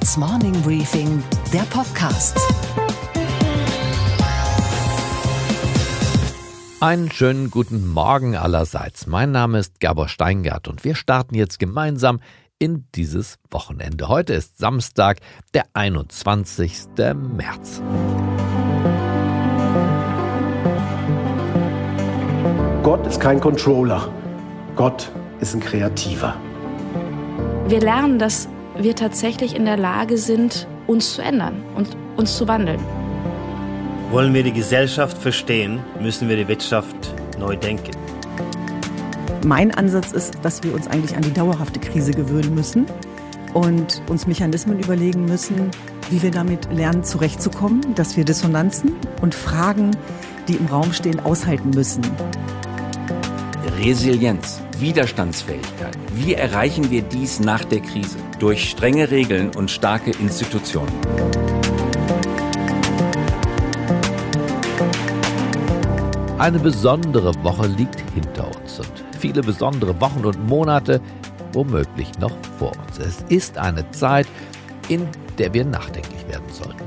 Handelsblatts Morning Briefing, der Podcast. Einen schönen guten Morgen allerseits. Mein Name ist Gabor Steingart und wir starten jetzt gemeinsam in dieses Wochenende. Heute ist Samstag, der 21. März. Gott ist kein Controller. Gott ist ein Kreativer. Wir lernen, dass wir tatsächlich in der Lage sind, uns zu ändern und uns zu wandeln. Wollen wir die Gesellschaft verstehen, müssen wir die Wirtschaft neu denken. Mein Ansatz ist, dass wir uns eigentlich an die dauerhafte Krise gewöhnen müssen und uns Mechanismen überlegen müssen, wie wir damit lernen, zurechtzukommen, dass wir Dissonanzen und Fragen, die im Raum stehen, aushalten müssen. Resilienz, Widerstandsfähigkeit. Wie erreichen wir dies nach der Krise? Durch strenge Regeln und starke Institutionen. Eine besondere Woche liegt hinter uns und viele besondere Wochen und Monate womöglich noch vor uns. Es ist eine Zeit, in der wir nachdenklich werden sollten.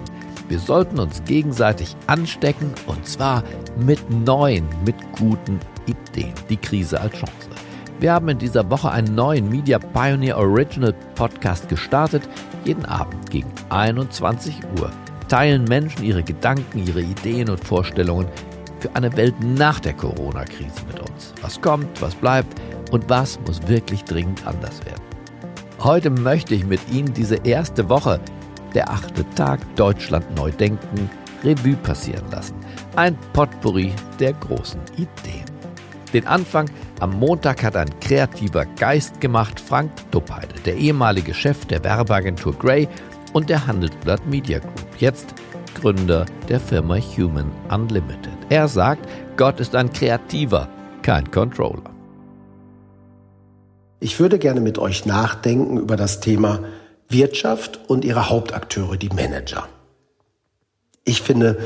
Wir sollten uns gegenseitig anstecken und zwar mit neuen, mit guten Ideen. Die Krise als Chance. Wir haben in dieser Woche einen neuen Media Pioneer Original Podcast gestartet. Jeden Abend gegen 21 Uhr teilen Menschen ihre Gedanken, ihre Ideen und Vorstellungen für eine Welt nach der Corona-Krise mit uns. Was kommt, was bleibt und was muss wirklich dringend anders werden. Heute möchte ich mit Ihnen diese erste Woche, der achte Tag Deutschland neu denken, Revue passieren lassen. Ein Potpourri der großen Ideen. Den Anfang am Montag hat ein kreativer Geist gemacht, Frank Duppheide, der ehemalige Chef der Werbeagentur Grey und der Handelsblatt Media Group, jetzt Gründer der Firma Human Unlimited. Er sagt, Gott ist ein Kreativer, kein Controller. Ich würde gerne mit euch nachdenken über das Thema Wirtschaft und ihre Hauptakteure, die Manager. Ich finde,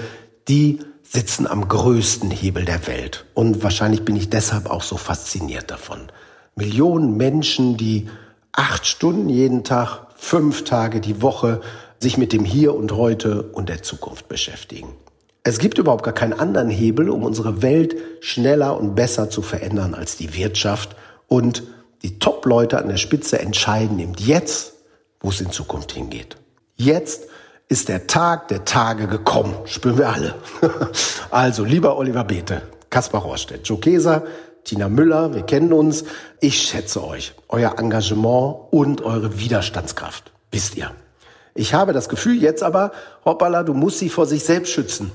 die sitzen am größten Hebel der Welt. Und wahrscheinlich bin ich deshalb auch so fasziniert davon. Millionen Menschen, die acht Stunden jeden Tag, fünf Tage die Woche sich mit dem Hier und Heute und der Zukunft beschäftigen. Es gibt überhaupt gar keinen anderen Hebel, um unsere Welt schneller und besser zu verändern als die Wirtschaft. Und die Top-Leute an der Spitze entscheiden eben jetzt, wo es in Zukunft hingeht. Jetzt ist der Tag der Tage gekommen. Spüren wir alle. also, lieber Oliver Bete, Kaspar Rohrstedt, Joe Keser, Tina Müller, wir kennen uns. Ich schätze euch, euer Engagement und eure Widerstandskraft. Wisst ihr. Ich habe das Gefühl jetzt aber, hoppala, du musst sie vor sich selbst schützen.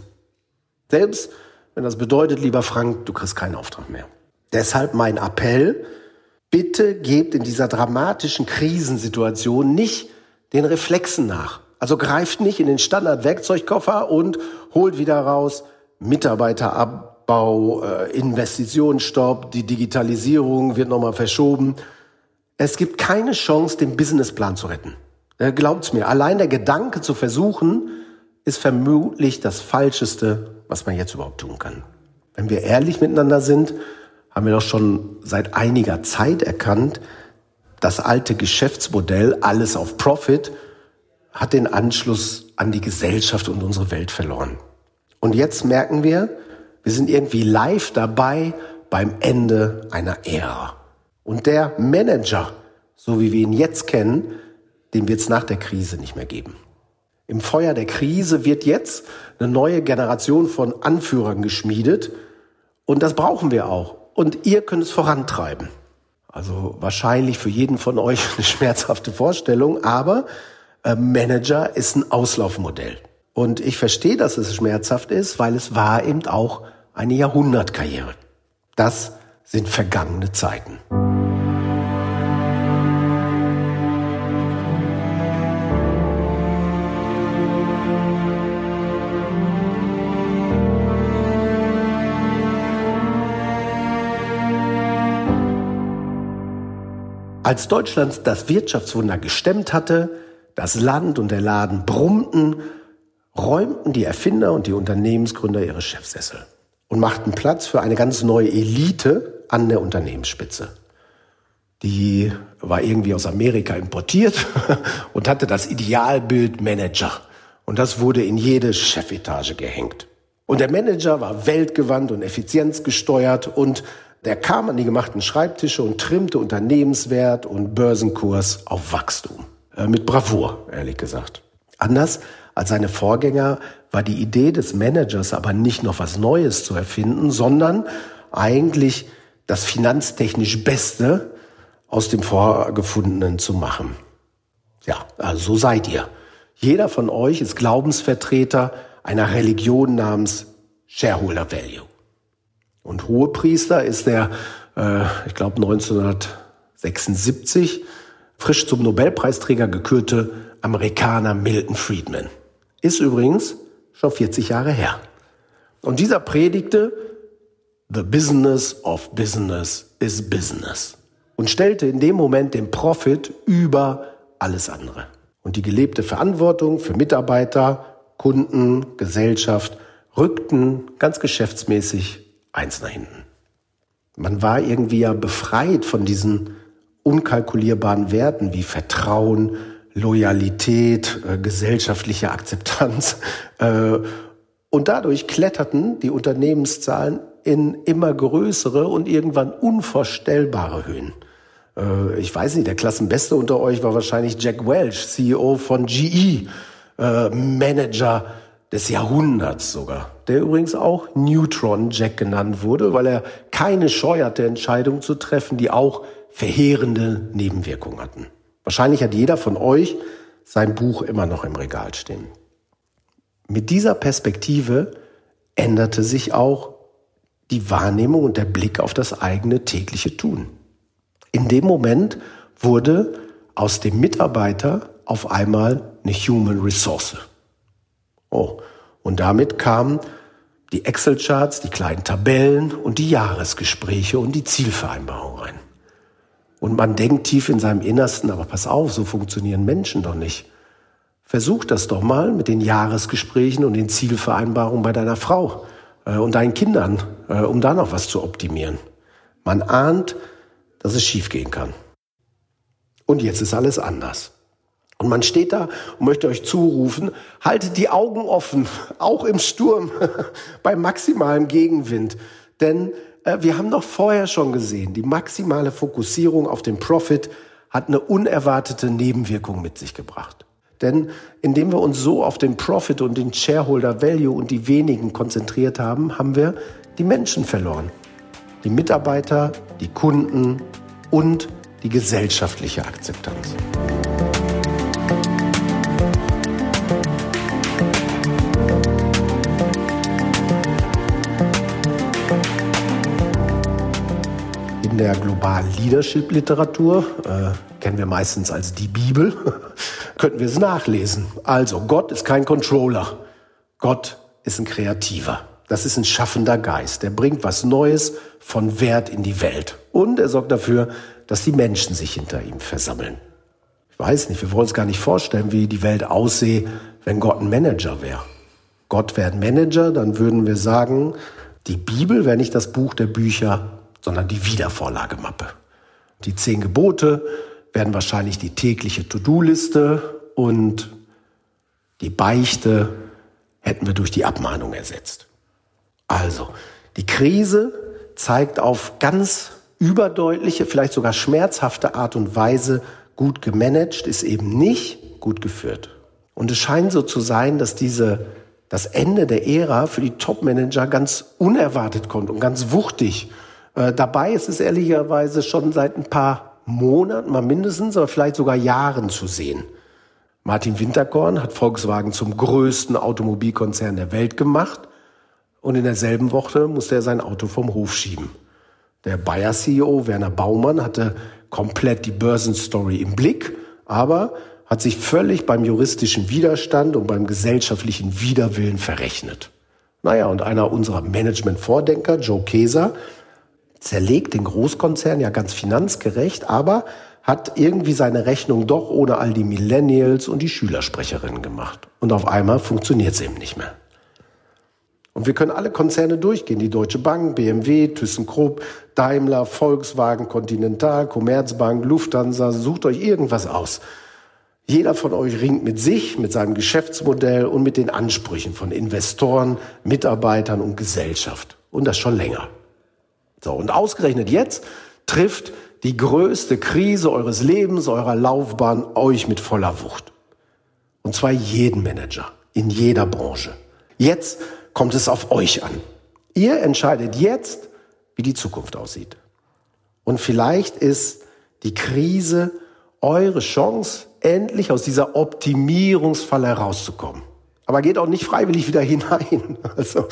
Selbst wenn das bedeutet, lieber Frank, du kriegst keinen Auftrag mehr. Deshalb mein Appell, bitte gebt in dieser dramatischen Krisensituation nicht den Reflexen nach. Also greift nicht in den Standard-Werkzeugkoffer und holt wieder raus Mitarbeiterabbau, äh, Investitionsstopp, die Digitalisierung wird nochmal verschoben. Es gibt keine Chance, den Businessplan zu retten. Äh, glaubt's mir, allein der Gedanke zu versuchen, ist vermutlich das Falscheste, was man jetzt überhaupt tun kann. Wenn wir ehrlich miteinander sind, haben wir doch schon seit einiger Zeit erkannt, das alte Geschäftsmodell, alles auf Profit, hat den Anschluss an die Gesellschaft und unsere Welt verloren. Und jetzt merken wir, wir sind irgendwie live dabei beim Ende einer Ära. Und der Manager, so wie wir ihn jetzt kennen, den wird es nach der Krise nicht mehr geben. Im Feuer der Krise wird jetzt eine neue Generation von Anführern geschmiedet und das brauchen wir auch. Und ihr könnt es vorantreiben. Also wahrscheinlich für jeden von euch eine schmerzhafte Vorstellung, aber Manager ist ein Auslaufmodell. Und ich verstehe, dass es schmerzhaft ist, weil es war eben auch eine Jahrhundertkarriere. Das sind vergangene Zeiten. Als Deutschland das Wirtschaftswunder gestemmt hatte, das Land und der Laden brummten, räumten die Erfinder und die Unternehmensgründer ihre Chefsessel und machten Platz für eine ganz neue Elite an der Unternehmensspitze. die war irgendwie aus Amerika importiert und hatte das Idealbild Manager. Und das wurde in jede Chefetage gehängt. Und der Manager war weltgewandt und effizienzgesteuert und der kam an die gemachten Schreibtische und trimmte Unternehmenswert und Börsenkurs auf Wachstum. Äh, mit Bravour, ehrlich gesagt. Anders als seine Vorgänger war die Idee des Managers aber nicht noch was Neues zu erfinden, sondern eigentlich das finanztechnisch Beste aus dem Vorgefundenen zu machen. Ja, also so seid ihr. Jeder von euch ist Glaubensvertreter einer Religion namens Shareholder Value. Und Hohepriester ist der, äh, ich glaube 1976, frisch zum Nobelpreisträger gekürte Amerikaner Milton Friedman. Ist übrigens schon 40 Jahre her. Und dieser predigte, The business of business is business. Und stellte in dem Moment den Profit über alles andere. Und die gelebte Verantwortung für Mitarbeiter, Kunden, Gesellschaft rückten ganz geschäftsmäßig eins nach hinten. Man war irgendwie ja befreit von diesen unkalkulierbaren Werten wie Vertrauen, Loyalität, äh, gesellschaftliche Akzeptanz. Äh, und dadurch kletterten die Unternehmenszahlen in immer größere und irgendwann unvorstellbare Höhen. Äh, ich weiß nicht, der Klassenbeste unter euch war wahrscheinlich Jack Welch, CEO von GE, äh, Manager des Jahrhunderts sogar, der übrigens auch Neutron Jack genannt wurde, weil er keine Scheu hatte, Entscheidungen zu treffen, die auch verheerende Nebenwirkungen hatten. Wahrscheinlich hat jeder von euch sein Buch immer noch im Regal stehen. Mit dieser Perspektive änderte sich auch die Wahrnehmung und der Blick auf das eigene tägliche Tun. In dem Moment wurde aus dem Mitarbeiter auf einmal eine Human Resource. Oh, und damit kamen die Excel-Charts, die kleinen Tabellen und die Jahresgespräche und die Zielvereinbarung rein. Und man denkt tief in seinem Innersten, aber pass auf, so funktionieren Menschen doch nicht. Versuch das doch mal mit den Jahresgesprächen und den Zielvereinbarungen bei deiner Frau äh, und deinen Kindern, äh, um da noch was zu optimieren. Man ahnt, dass es schiefgehen kann. Und jetzt ist alles anders. Und man steht da und möchte euch zurufen, haltet die Augen offen, auch im Sturm, bei maximalem Gegenwind. Denn wir haben doch vorher schon gesehen, die maximale Fokussierung auf den Profit hat eine unerwartete Nebenwirkung mit sich gebracht. Denn indem wir uns so auf den Profit und den Shareholder Value und die wenigen konzentriert haben, haben wir die Menschen verloren. Die Mitarbeiter, die Kunden und die gesellschaftliche Akzeptanz. In der globalen Leadership-Literatur, äh, kennen wir meistens als die Bibel, könnten wir es nachlesen. Also, Gott ist kein Controller. Gott ist ein Kreativer. Das ist ein schaffender Geist. Der bringt was Neues von Wert in die Welt. Und er sorgt dafür, dass die Menschen sich hinter ihm versammeln. Ich weiß nicht, wir wollen uns gar nicht vorstellen, wie die Welt aussehe, wenn Gott ein Manager wäre. Gott wäre ein Manager, dann würden wir sagen, die Bibel wäre nicht das Buch der Bücher, sondern die Wiedervorlagemappe. Die zehn Gebote werden wahrscheinlich die tägliche To-Do-Liste und die Beichte hätten wir durch die Abmahnung ersetzt. Also, die Krise zeigt auf ganz überdeutliche, vielleicht sogar schmerzhafte Art und Weise, gut gemanagt ist eben nicht gut geführt. Und es scheint so zu sein, dass diese, das Ende der Ära für die Top-Manager ganz unerwartet kommt und ganz wuchtig äh, dabei ist es ehrlicherweise schon seit ein paar Monaten, mal mindestens, aber vielleicht sogar Jahren zu sehen. Martin Winterkorn hat Volkswagen zum größten Automobilkonzern der Welt gemacht und in derselben Woche musste er sein Auto vom Hof schieben. Der Bayer-CEO Werner Baumann hatte komplett die Börsenstory im Blick, aber hat sich völlig beim juristischen Widerstand und beim gesellschaftlichen Widerwillen verrechnet. Naja, und einer unserer Management-Vordenker, Joe Keser, zerlegt den Großkonzern ja ganz finanzgerecht, aber hat irgendwie seine Rechnung doch ohne all die Millennials und die Schülersprecherinnen gemacht. Und auf einmal funktioniert es eben nicht mehr. Und wir können alle Konzerne durchgehen. Die Deutsche Bank, BMW, ThyssenKrupp, Daimler, Volkswagen, Continental, Commerzbank, Lufthansa. Sucht euch irgendwas aus. Jeder von euch ringt mit sich, mit seinem Geschäftsmodell und mit den Ansprüchen von Investoren, Mitarbeitern und Gesellschaft. Und das schon länger. So, und ausgerechnet jetzt trifft die größte Krise eures Lebens, eurer Laufbahn euch mit voller Wucht. Und zwar jeden Manager in jeder Branche. Jetzt kommt es auf euch an. Ihr entscheidet jetzt, wie die Zukunft aussieht. Und vielleicht ist die Krise eure Chance, endlich aus dieser Optimierungsfalle herauszukommen. Aber geht auch nicht freiwillig wieder hinein. Also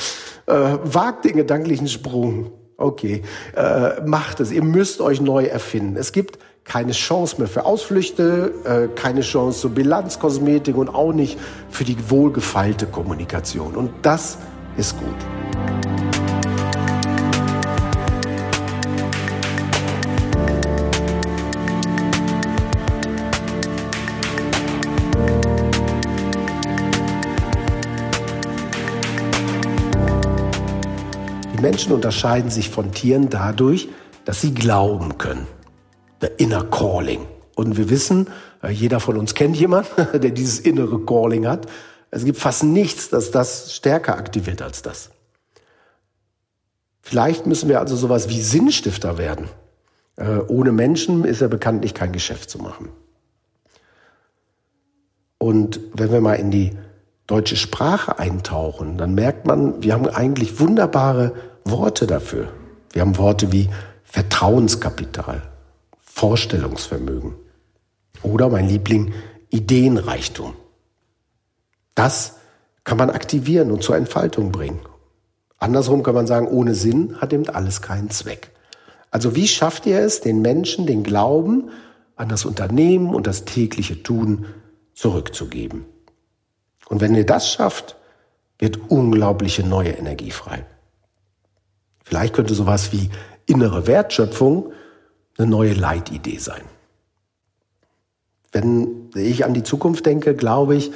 äh, wagt den gedanklichen Sprung. Okay, äh, macht es. Ihr müsst euch neu erfinden. Es gibt keine Chance mehr für Ausflüchte, äh, keine Chance zur Bilanzkosmetik und auch nicht für die wohlgefeilte Kommunikation. Und das ist gut. Menschen unterscheiden sich von Tieren dadurch, dass sie glauben können. The inner calling. Und wir wissen, äh, jeder von uns kennt jemanden, der dieses innere Calling hat. Es gibt fast nichts, das das stärker aktiviert als das. Vielleicht müssen wir also sowas wie Sinnstifter werden. Äh, ohne Menschen ist ja bekanntlich kein Geschäft zu machen. Und wenn wir mal in die deutsche Sprache eintauchen, dann merkt man, wir haben eigentlich wunderbare Worte dafür. Wir haben Worte wie Vertrauenskapital, Vorstellungsvermögen oder mein Liebling Ideenreichtum. Das kann man aktivieren und zur Entfaltung bringen. Andersrum kann man sagen, ohne Sinn hat eben alles keinen Zweck. Also wie schafft ihr es, den Menschen den Glauben an das Unternehmen und das tägliche Tun zurückzugeben? Und wenn ihr das schafft, wird unglaubliche neue Energie frei. Vielleicht könnte sowas wie innere Wertschöpfung eine neue Leitidee sein. Wenn ich an die Zukunft denke, glaube ich,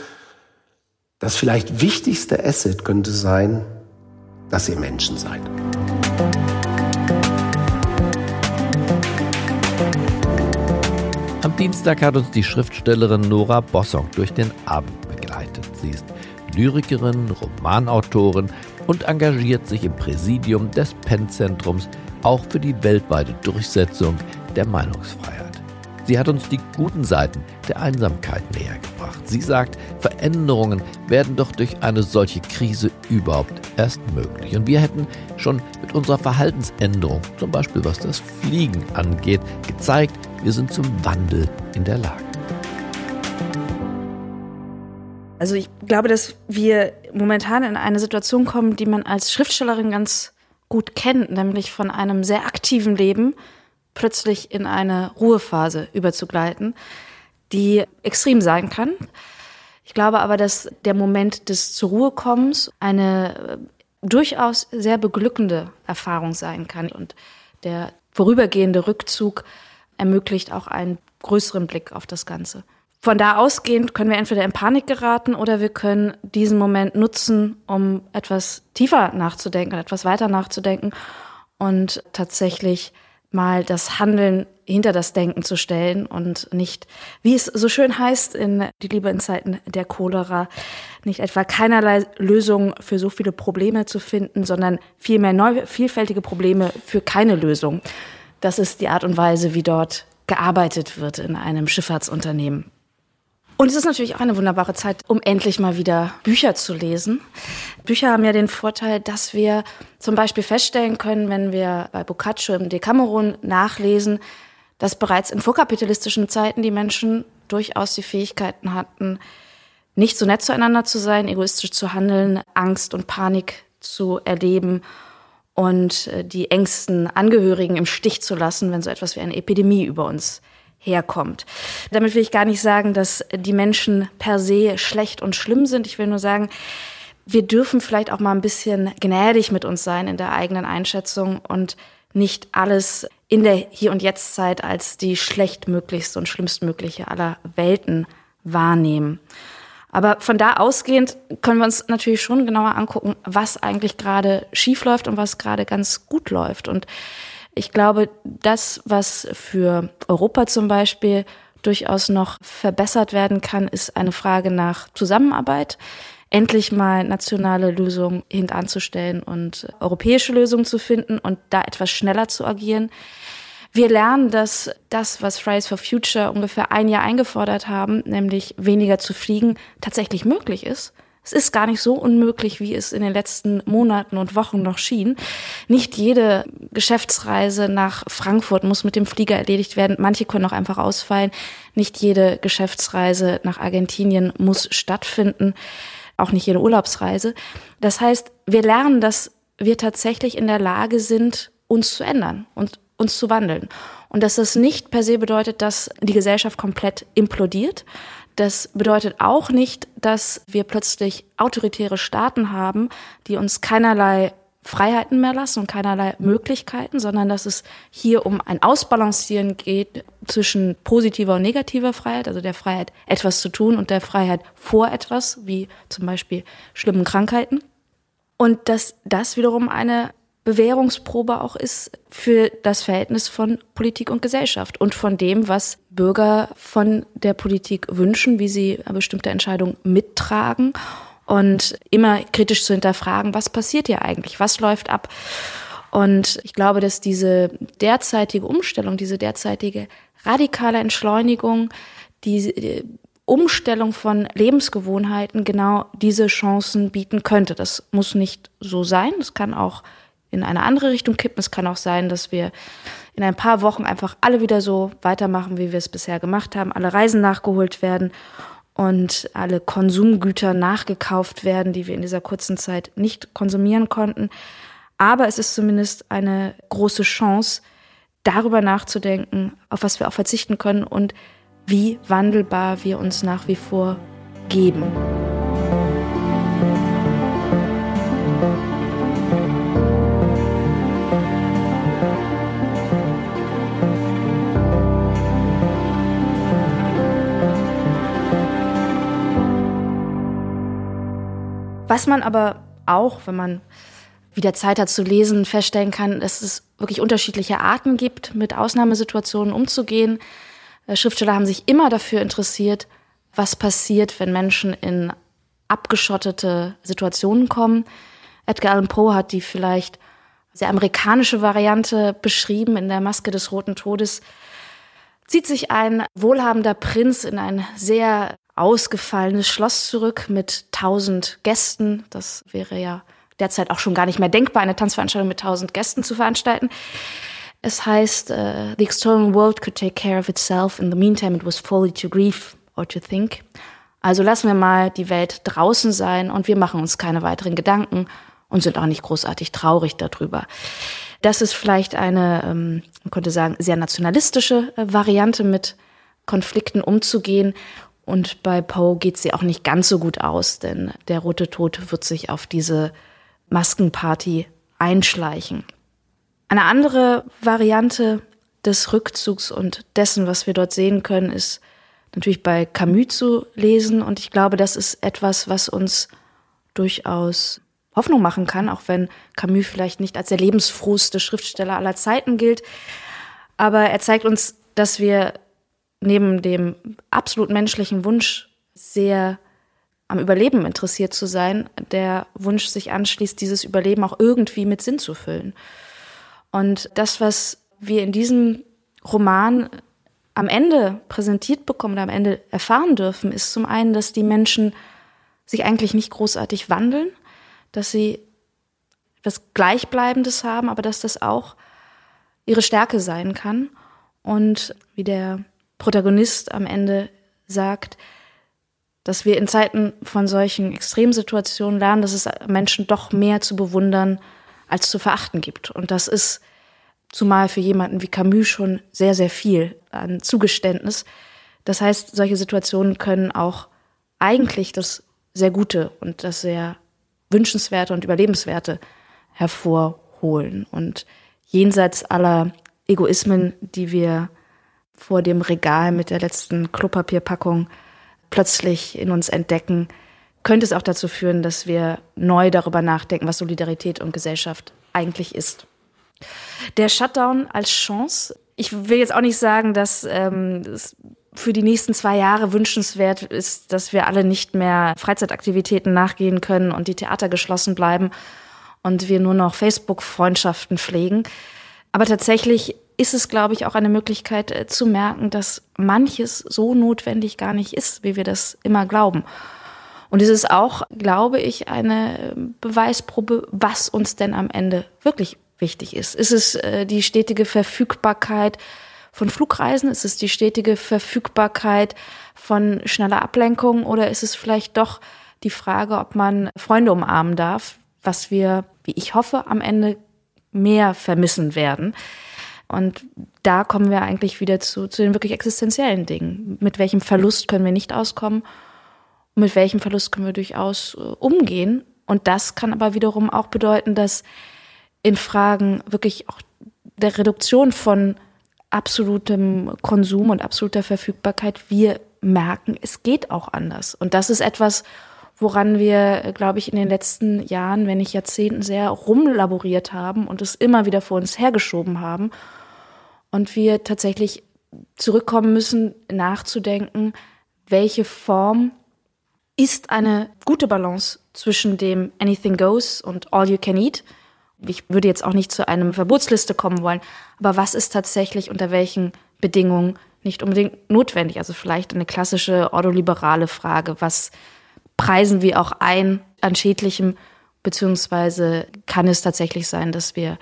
das vielleicht wichtigste Asset könnte sein, dass ihr Menschen seid. Am Dienstag hat uns die Schriftstellerin Nora Bossong durch den Abend begleitet. Sie ist Lyrikerin, Romanautorin und engagiert sich im Präsidium des PEN-Zentrums auch für die weltweite Durchsetzung der Meinungsfreiheit. Sie hat uns die guten Seiten der Einsamkeit näher gebracht. Sie sagt, Veränderungen werden doch durch eine solche Krise überhaupt erst möglich. Und wir hätten schon mit unserer Verhaltensänderung, zum Beispiel was das Fliegen angeht, gezeigt, wir sind zum Wandel in der Lage. Also ich glaube, dass wir momentan in eine Situation kommen, die man als Schriftstellerin ganz gut kennt, nämlich von einem sehr aktiven Leben plötzlich in eine Ruhephase überzugleiten, die extrem sein kann. Ich glaube aber, dass der Moment des zur Ruhe kommens eine äh, durchaus sehr beglückende Erfahrung sein kann und der vorübergehende Rückzug ermöglicht auch einen größeren Blick auf das Ganze. Von da ausgehend können wir entweder in Panik geraten oder wir können diesen Moment nutzen, um etwas tiefer nachzudenken, etwas weiter nachzudenken und tatsächlich mal das Handeln hinter das Denken zu stellen und nicht, wie es so schön heißt in Die Liebe in Zeiten der Cholera, nicht etwa keinerlei Lösung für so viele Probleme zu finden, sondern vielmehr neu, vielfältige Probleme für keine Lösung. Das ist die Art und Weise, wie dort gearbeitet wird in einem Schifffahrtsunternehmen. Und es ist natürlich auch eine wunderbare Zeit, um endlich mal wieder Bücher zu lesen. Bücher haben ja den Vorteil, dass wir zum Beispiel feststellen können, wenn wir bei Boccaccio im Decameron nachlesen, dass bereits in vorkapitalistischen Zeiten die Menschen durchaus die Fähigkeiten hatten, nicht so nett zueinander zu sein, egoistisch zu handeln, Angst und Panik zu erleben und äh, die engsten Angehörigen im Stich zu lassen, wenn so etwas wie eine Epidemie über uns herkommt. Damit will ich gar nicht sagen, dass die Menschen per se schlecht und schlimm sind. Ich will nur sagen, wir dürfen vielleicht auch mal ein bisschen gnädig mit uns sein in der eigenen Einschätzung und nicht alles in der Hier- und Jetzt-Zeit als die schlechtmöglichste und schlimmstmögliche aller Welten wahrnehmen. Aber von da ausgehend können wir uns natürlich schon genauer angucken, was eigentlich gerade schief läuft und was gerade ganz gut läuft. Und ich glaube, das, was für Europa zum Beispiel durchaus noch verbessert werden kann, ist eine Frage nach Zusammenarbeit endlich mal nationale Lösungen hintanzustellen und europäische Lösungen zu finden und da etwas schneller zu agieren. Wir lernen, dass das, was Fridays for Future ungefähr ein Jahr eingefordert haben, nämlich weniger zu fliegen, tatsächlich möglich ist. Es ist gar nicht so unmöglich, wie es in den letzten Monaten und Wochen noch schien. Nicht jede Geschäftsreise nach Frankfurt muss mit dem Flieger erledigt werden. Manche können auch einfach ausfallen. Nicht jede Geschäftsreise nach Argentinien muss stattfinden. Auch nicht jede Urlaubsreise. Das heißt, wir lernen, dass wir tatsächlich in der Lage sind, uns zu ändern und uns zu wandeln. Und dass das nicht per se bedeutet, dass die Gesellschaft komplett implodiert. Das bedeutet auch nicht, dass wir plötzlich autoritäre Staaten haben, die uns keinerlei Freiheiten mehr lassen und keinerlei Möglichkeiten, sondern dass es hier um ein Ausbalancieren geht zwischen positiver und negativer Freiheit, also der Freiheit, etwas zu tun und der Freiheit vor etwas, wie zum Beispiel schlimmen Krankheiten. Und dass das wiederum eine Bewährungsprobe auch ist für das Verhältnis von Politik und Gesellschaft und von dem, was Bürger von der Politik wünschen, wie sie bestimmte Entscheidungen mittragen und immer kritisch zu hinterfragen, was passiert hier eigentlich, was läuft ab. Und ich glaube, dass diese derzeitige Umstellung, diese derzeitige radikale Entschleunigung, die Umstellung von Lebensgewohnheiten genau diese Chancen bieten könnte. Das muss nicht so sein. Es kann auch in eine andere Richtung kippen. Es kann auch sein, dass wir in ein paar Wochen einfach alle wieder so weitermachen, wie wir es bisher gemacht haben, alle Reisen nachgeholt werden und alle Konsumgüter nachgekauft werden, die wir in dieser kurzen Zeit nicht konsumieren konnten. Aber es ist zumindest eine große Chance, darüber nachzudenken, auf was wir auch verzichten können und wie wandelbar wir uns nach wie vor geben. Was man aber auch, wenn man wieder Zeit hat zu lesen, feststellen kann, dass es wirklich unterschiedliche Arten gibt, mit Ausnahmesituationen umzugehen. Äh, Schriftsteller haben sich immer dafür interessiert, was passiert, wenn Menschen in abgeschottete Situationen kommen. Edgar Allan Poe hat die vielleicht sehr amerikanische Variante beschrieben in der Maske des Roten Todes. Zieht sich ein wohlhabender Prinz in ein sehr ausgefallenes Schloss zurück mit tausend Gästen. Das wäre ja derzeit auch schon gar nicht mehr denkbar, eine Tanzveranstaltung mit tausend Gästen zu veranstalten. Es heißt, uh, the external world could take care of itself. In the meantime, it was folly to grieve or to think. Also lassen wir mal die Welt draußen sein und wir machen uns keine weiteren Gedanken und sind auch nicht großartig traurig darüber. Das ist vielleicht eine, ähm, man könnte sagen, sehr nationalistische äh, Variante mit Konflikten umzugehen. Und bei Poe geht sie auch nicht ganz so gut aus, denn der Rote Tod wird sich auf diese Maskenparty einschleichen. Eine andere Variante des Rückzugs und dessen, was wir dort sehen können, ist natürlich bei Camus zu lesen. Und ich glaube, das ist etwas, was uns durchaus Hoffnung machen kann, auch wenn Camus vielleicht nicht als der lebensfrohste Schriftsteller aller Zeiten gilt. Aber er zeigt uns, dass wir neben dem absolut menschlichen Wunsch, sehr am Überleben interessiert zu sein, der Wunsch sich anschließt, dieses Überleben auch irgendwie mit Sinn zu füllen. Und das, was wir in diesem Roman am Ende präsentiert bekommen, am Ende erfahren dürfen, ist zum einen, dass die Menschen sich eigentlich nicht großartig wandeln, dass sie etwas Gleichbleibendes haben, aber dass das auch ihre Stärke sein kann. Und wie der Protagonist am Ende sagt, dass wir in Zeiten von solchen Extremsituationen lernen, dass es Menschen doch mehr zu bewundern als zu verachten gibt. Und das ist zumal für jemanden wie Camus schon sehr, sehr viel an Zugeständnis. Das heißt, solche Situationen können auch eigentlich das sehr Gute und das sehr Wünschenswerte und Überlebenswerte hervorholen. Und jenseits aller Egoismen, die wir vor dem Regal mit der letzten Klopapierpackung plötzlich in uns entdecken, könnte es auch dazu führen, dass wir neu darüber nachdenken, was Solidarität und Gesellschaft eigentlich ist. Der Shutdown als Chance. Ich will jetzt auch nicht sagen, dass ähm, es für die nächsten zwei Jahre wünschenswert ist, dass wir alle nicht mehr Freizeitaktivitäten nachgehen können und die Theater geschlossen bleiben und wir nur noch Facebook-Freundschaften pflegen. Aber tatsächlich ist es, glaube ich, auch eine Möglichkeit äh, zu merken, dass manches so notwendig gar nicht ist, wie wir das immer glauben. Und es ist auch, glaube ich, eine Beweisprobe, was uns denn am Ende wirklich wichtig ist. Ist es äh, die stetige Verfügbarkeit von Flugreisen? Ist es die stetige Verfügbarkeit von schneller Ablenkung? Oder ist es vielleicht doch die Frage, ob man Freunde umarmen darf, was wir, wie ich hoffe, am Ende mehr vermissen werden? Und da kommen wir eigentlich wieder zu, zu den wirklich existenziellen Dingen. Mit welchem Verlust können wir nicht auskommen? Mit welchem Verlust können wir durchaus äh, umgehen? Und das kann aber wiederum auch bedeuten, dass in Fragen wirklich auch der Reduktion von absolutem Konsum und absoluter Verfügbarkeit wir merken, es geht auch anders. Und das ist etwas, woran wir, glaube ich, in den letzten Jahren, wenn nicht Jahrzehnten, sehr rumlaboriert haben und es immer wieder vor uns hergeschoben haben. Und wir tatsächlich zurückkommen müssen, nachzudenken, welche Form ist eine gute Balance zwischen dem Anything Goes und All You Can Eat ich würde jetzt auch nicht zu einem Verbotsliste kommen wollen, aber was ist tatsächlich unter welchen Bedingungen nicht unbedingt notwendig? Also vielleicht eine klassische ordoliberale Frage, was preisen wir auch ein an schädlichem, beziehungsweise kann es tatsächlich sein, dass wir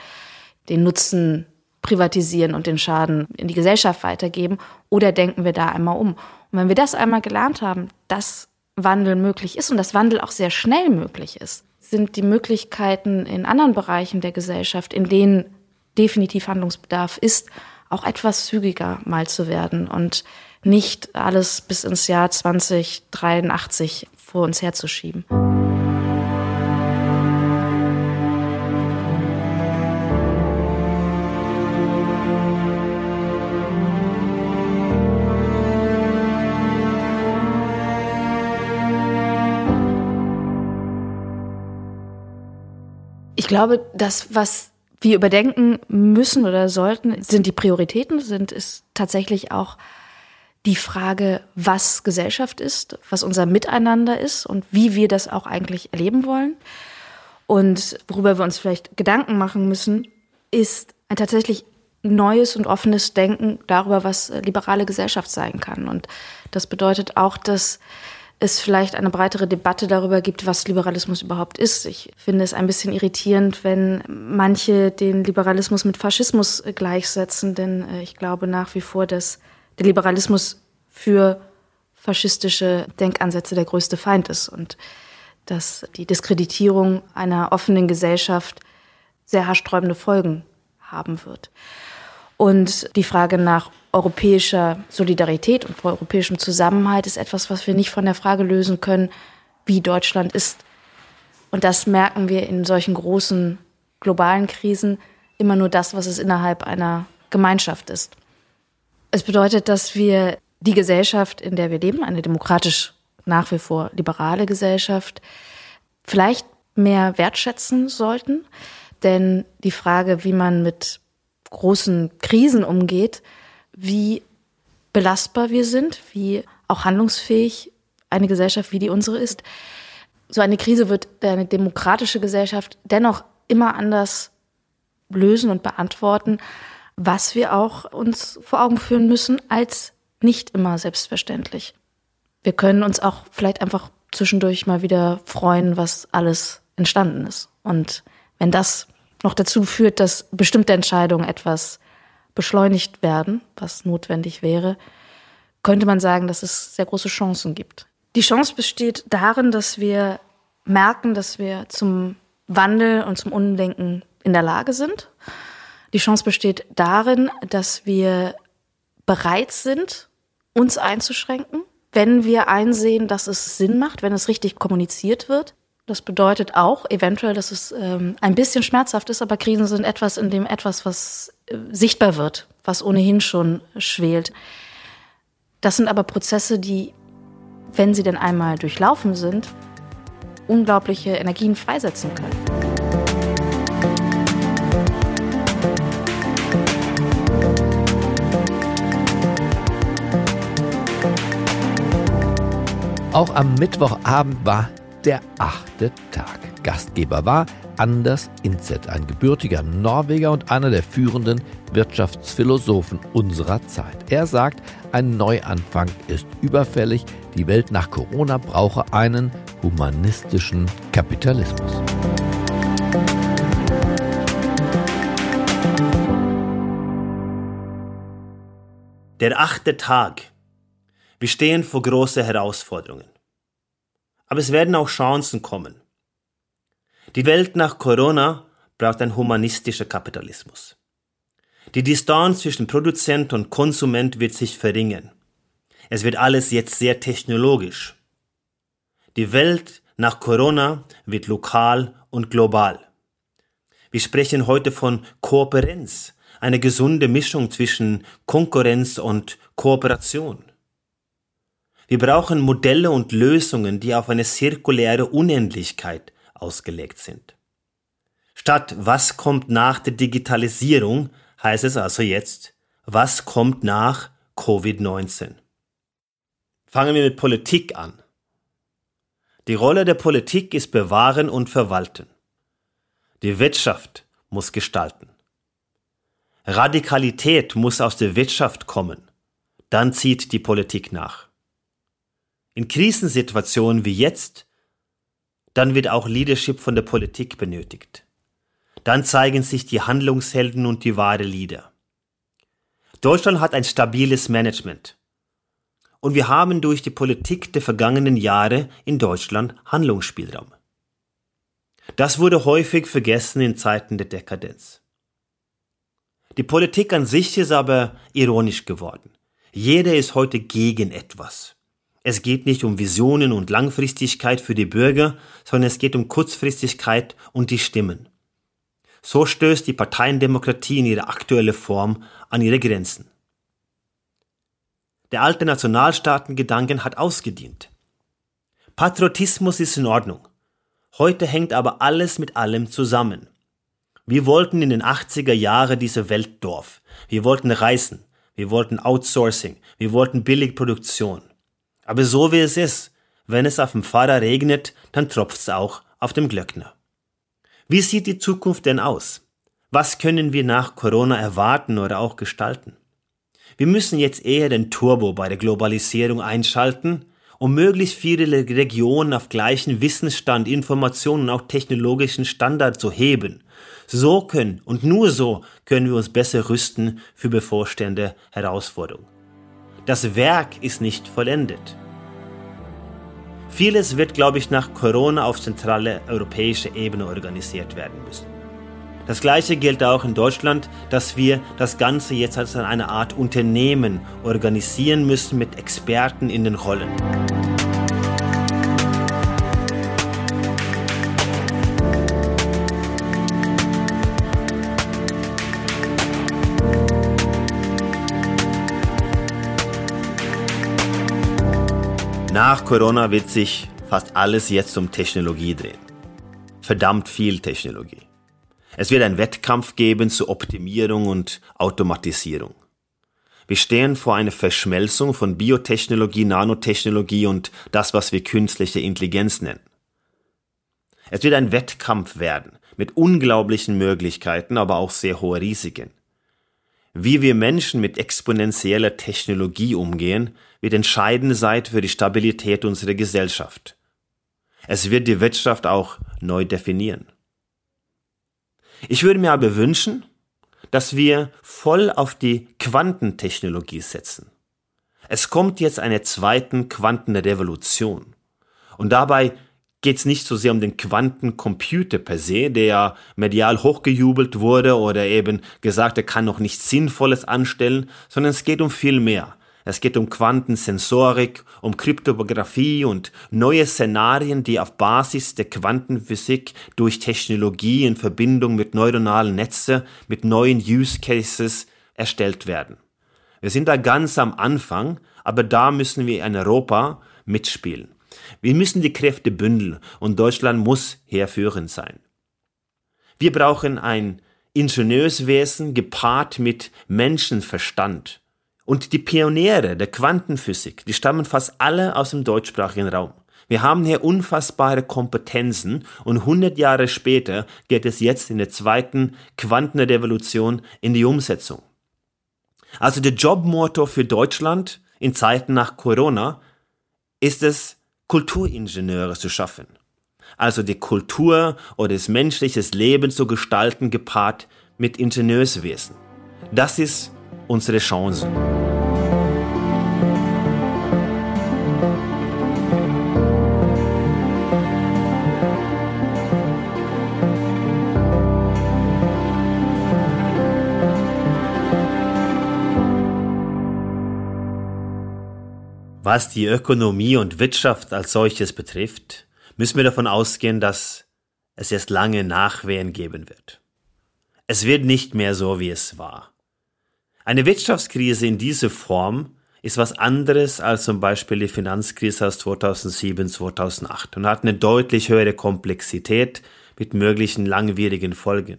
den Nutzen privatisieren und den Schaden in die Gesellschaft weitergeben oder denken wir da einmal um? Und wenn wir das einmal gelernt haben, dass Wandel möglich ist und dass Wandel auch sehr schnell möglich ist, sind die Möglichkeiten in anderen Bereichen der Gesellschaft, in denen definitiv Handlungsbedarf ist, auch etwas zügiger mal zu werden und nicht alles bis ins Jahr 2083 vor uns herzuschieben. glaube, das, was wir überdenken müssen oder sollten, sind die Prioritäten, sind es tatsächlich auch die Frage, was Gesellschaft ist, was unser Miteinander ist und wie wir das auch eigentlich erleben wollen. Und worüber wir uns vielleicht Gedanken machen müssen, ist ein tatsächlich neues und offenes Denken darüber, was liberale Gesellschaft sein kann. Und das bedeutet auch, dass es vielleicht eine breitere Debatte darüber gibt, was Liberalismus überhaupt ist. Ich finde es ein bisschen irritierend, wenn manche den Liberalismus mit Faschismus gleichsetzen, denn äh, ich glaube nach wie vor, dass der Liberalismus für faschistische Denkansätze der größte Feind ist und dass die Diskreditierung einer offenen Gesellschaft sehr haarsträubende Folgen haben wird. Und die Frage nach europäischer Solidarität und europäischem Zusammenhalt ist etwas, was wir nicht von der Frage lösen können, wie Deutschland ist. Und das merken wir in solchen großen globalen Krisen immer nur das, was es innerhalb einer Gemeinschaft ist. Es bedeutet, dass wir die Gesellschaft, in der wir leben, eine demokratisch nach wie vor liberale Gesellschaft, vielleicht mehr wertschätzen sollten. Denn die Frage, wie man mit großen Krisen umgeht, wie belastbar wir sind, wie auch handlungsfähig eine Gesellschaft wie die unsere ist. So eine Krise wird eine demokratische Gesellschaft dennoch immer anders lösen und beantworten, was wir auch uns vor Augen führen müssen als nicht immer selbstverständlich. Wir können uns auch vielleicht einfach zwischendurch mal wieder freuen, was alles entstanden ist. Und wenn das noch dazu führt, dass bestimmte Entscheidungen etwas beschleunigt werden, was notwendig wäre, könnte man sagen, dass es sehr große Chancen gibt. Die Chance besteht darin, dass wir merken, dass wir zum Wandel und zum Umdenken in der Lage sind. Die Chance besteht darin, dass wir bereit sind, uns einzuschränken, wenn wir einsehen, dass es Sinn macht, wenn es richtig kommuniziert wird. Das bedeutet auch eventuell, dass es ähm, ein bisschen schmerzhaft ist, aber Krisen sind etwas, in dem etwas, was äh, sichtbar wird, was ohnehin schon schwelt. Das sind aber Prozesse, die wenn sie denn einmal durchlaufen sind, unglaubliche Energien freisetzen können. Auch am Mittwochabend war der achte Tag. Gastgeber war Anders Inzet, ein gebürtiger Norweger und einer der führenden Wirtschaftsphilosophen unserer Zeit. Er sagt, ein Neuanfang ist überfällig, die Welt nach Corona brauche einen humanistischen Kapitalismus. Der achte Tag. Wir stehen vor große Herausforderungen. Aber es werden auch Chancen kommen. Die Welt nach Corona braucht einen humanistischen Kapitalismus. Die Distanz zwischen Produzent und Konsument wird sich verringern. Es wird alles jetzt sehr technologisch. Die Welt nach Corona wird lokal und global. Wir sprechen heute von Kooperenz, eine gesunde Mischung zwischen Konkurrenz und Kooperation. Wir brauchen Modelle und Lösungen, die auf eine zirkuläre Unendlichkeit ausgelegt sind. Statt was kommt nach der Digitalisierung heißt es also jetzt, was kommt nach Covid-19. Fangen wir mit Politik an. Die Rolle der Politik ist bewahren und verwalten. Die Wirtschaft muss gestalten. Radikalität muss aus der Wirtschaft kommen. Dann zieht die Politik nach. In Krisensituationen wie jetzt, dann wird auch Leadership von der Politik benötigt. Dann zeigen sich die Handlungshelden und die wahre Leader. Deutschland hat ein stabiles Management. Und wir haben durch die Politik der vergangenen Jahre in Deutschland Handlungsspielraum. Das wurde häufig vergessen in Zeiten der Dekadenz. Die Politik an sich ist aber ironisch geworden. Jeder ist heute gegen etwas. Es geht nicht um Visionen und Langfristigkeit für die Bürger, sondern es geht um Kurzfristigkeit und die Stimmen. So stößt die Parteiendemokratie in ihrer aktuellen Form an ihre Grenzen. Der alte Nationalstaatengedanken hat ausgedient. Patriotismus ist in Ordnung. Heute hängt aber alles mit allem zusammen. Wir wollten in den 80er Jahren diese Weltdorf. Wir wollten reisen. Wir wollten Outsourcing. Wir wollten Billigproduktion. Aber so wie es ist, wenn es auf dem Pfarrer regnet, dann tropft's auch auf dem Glöckner. Wie sieht die Zukunft denn aus? Was können wir nach Corona erwarten oder auch gestalten? Wir müssen jetzt eher den Turbo bei der Globalisierung einschalten, um möglichst viele Regionen auf gleichen Wissensstand, Informationen und auch technologischen Standard zu heben. So können und nur so können wir uns besser rüsten für bevorstehende Herausforderungen. Das Werk ist nicht vollendet. Vieles wird, glaube ich, nach Corona auf zentrale europäische Ebene organisiert werden müssen. Das Gleiche gilt auch in Deutschland, dass wir das Ganze jetzt als eine Art Unternehmen organisieren müssen mit Experten in den Rollen. Nach Corona wird sich fast alles jetzt um Technologie drehen. Verdammt viel Technologie. Es wird einen Wettkampf geben zur Optimierung und Automatisierung. Wir stehen vor einer Verschmelzung von Biotechnologie, Nanotechnologie und das, was wir künstliche Intelligenz nennen. Es wird ein Wettkampf werden mit unglaublichen Möglichkeiten, aber auch sehr hohe Risiken. Wie wir Menschen mit exponentieller Technologie umgehen, wird entscheidend sein für die Stabilität unserer Gesellschaft. Es wird die Wirtschaft auch neu definieren. Ich würde mir aber wünschen, dass wir voll auf die Quantentechnologie setzen. Es kommt jetzt eine zweiten Quantenrevolution. Und dabei geht es nicht so sehr um den Quantencomputer per se, der medial hochgejubelt wurde oder eben gesagt, er kann noch nichts Sinnvolles anstellen, sondern es geht um viel mehr. Es geht um Quantensensorik, um Kryptographie und neue Szenarien, die auf Basis der Quantenphysik durch Technologie in Verbindung mit neuronalen Netze, mit neuen Use Cases erstellt werden. Wir sind da ganz am Anfang, aber da müssen wir in Europa mitspielen. Wir müssen die Kräfte bündeln und Deutschland muss herführend sein. Wir brauchen ein Ingenieurswesen gepaart mit Menschenverstand. Und die Pioniere der Quantenphysik, die stammen fast alle aus dem deutschsprachigen Raum. Wir haben hier unfassbare Kompetenzen und 100 Jahre später geht es jetzt in der zweiten Quantenrevolution in die Umsetzung. Also der Jobmotto für Deutschland in Zeiten nach Corona ist es, Kulturingenieure zu schaffen. Also die Kultur oder das menschliche Leben zu gestalten, gepaart mit Ingenieurswesen. Das ist unsere Chance. Was die Ökonomie und Wirtschaft als solches betrifft, müssen wir davon ausgehen, dass es erst lange Nachwehen geben wird. Es wird nicht mehr so, wie es war. Eine Wirtschaftskrise in dieser Form ist was anderes als zum Beispiel die Finanzkrise aus 2007, 2008 und hat eine deutlich höhere Komplexität mit möglichen langwierigen Folgen.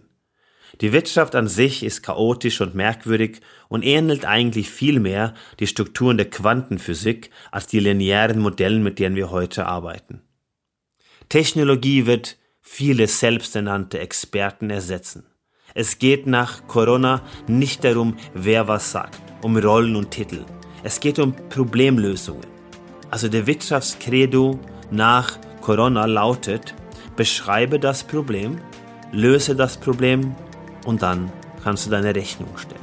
Die Wirtschaft an sich ist chaotisch und merkwürdig und ähnelt eigentlich viel mehr die Strukturen der Quantenphysik als die linearen Modellen, mit denen wir heute arbeiten. Technologie wird viele selbsternannte Experten ersetzen. Es geht nach Corona nicht darum, wer was sagt, um Rollen und Titel. Es geht um Problemlösungen. Also der Wirtschaftskredo nach Corona lautet, beschreibe das Problem, löse das Problem und dann kannst du deine Rechnung stellen.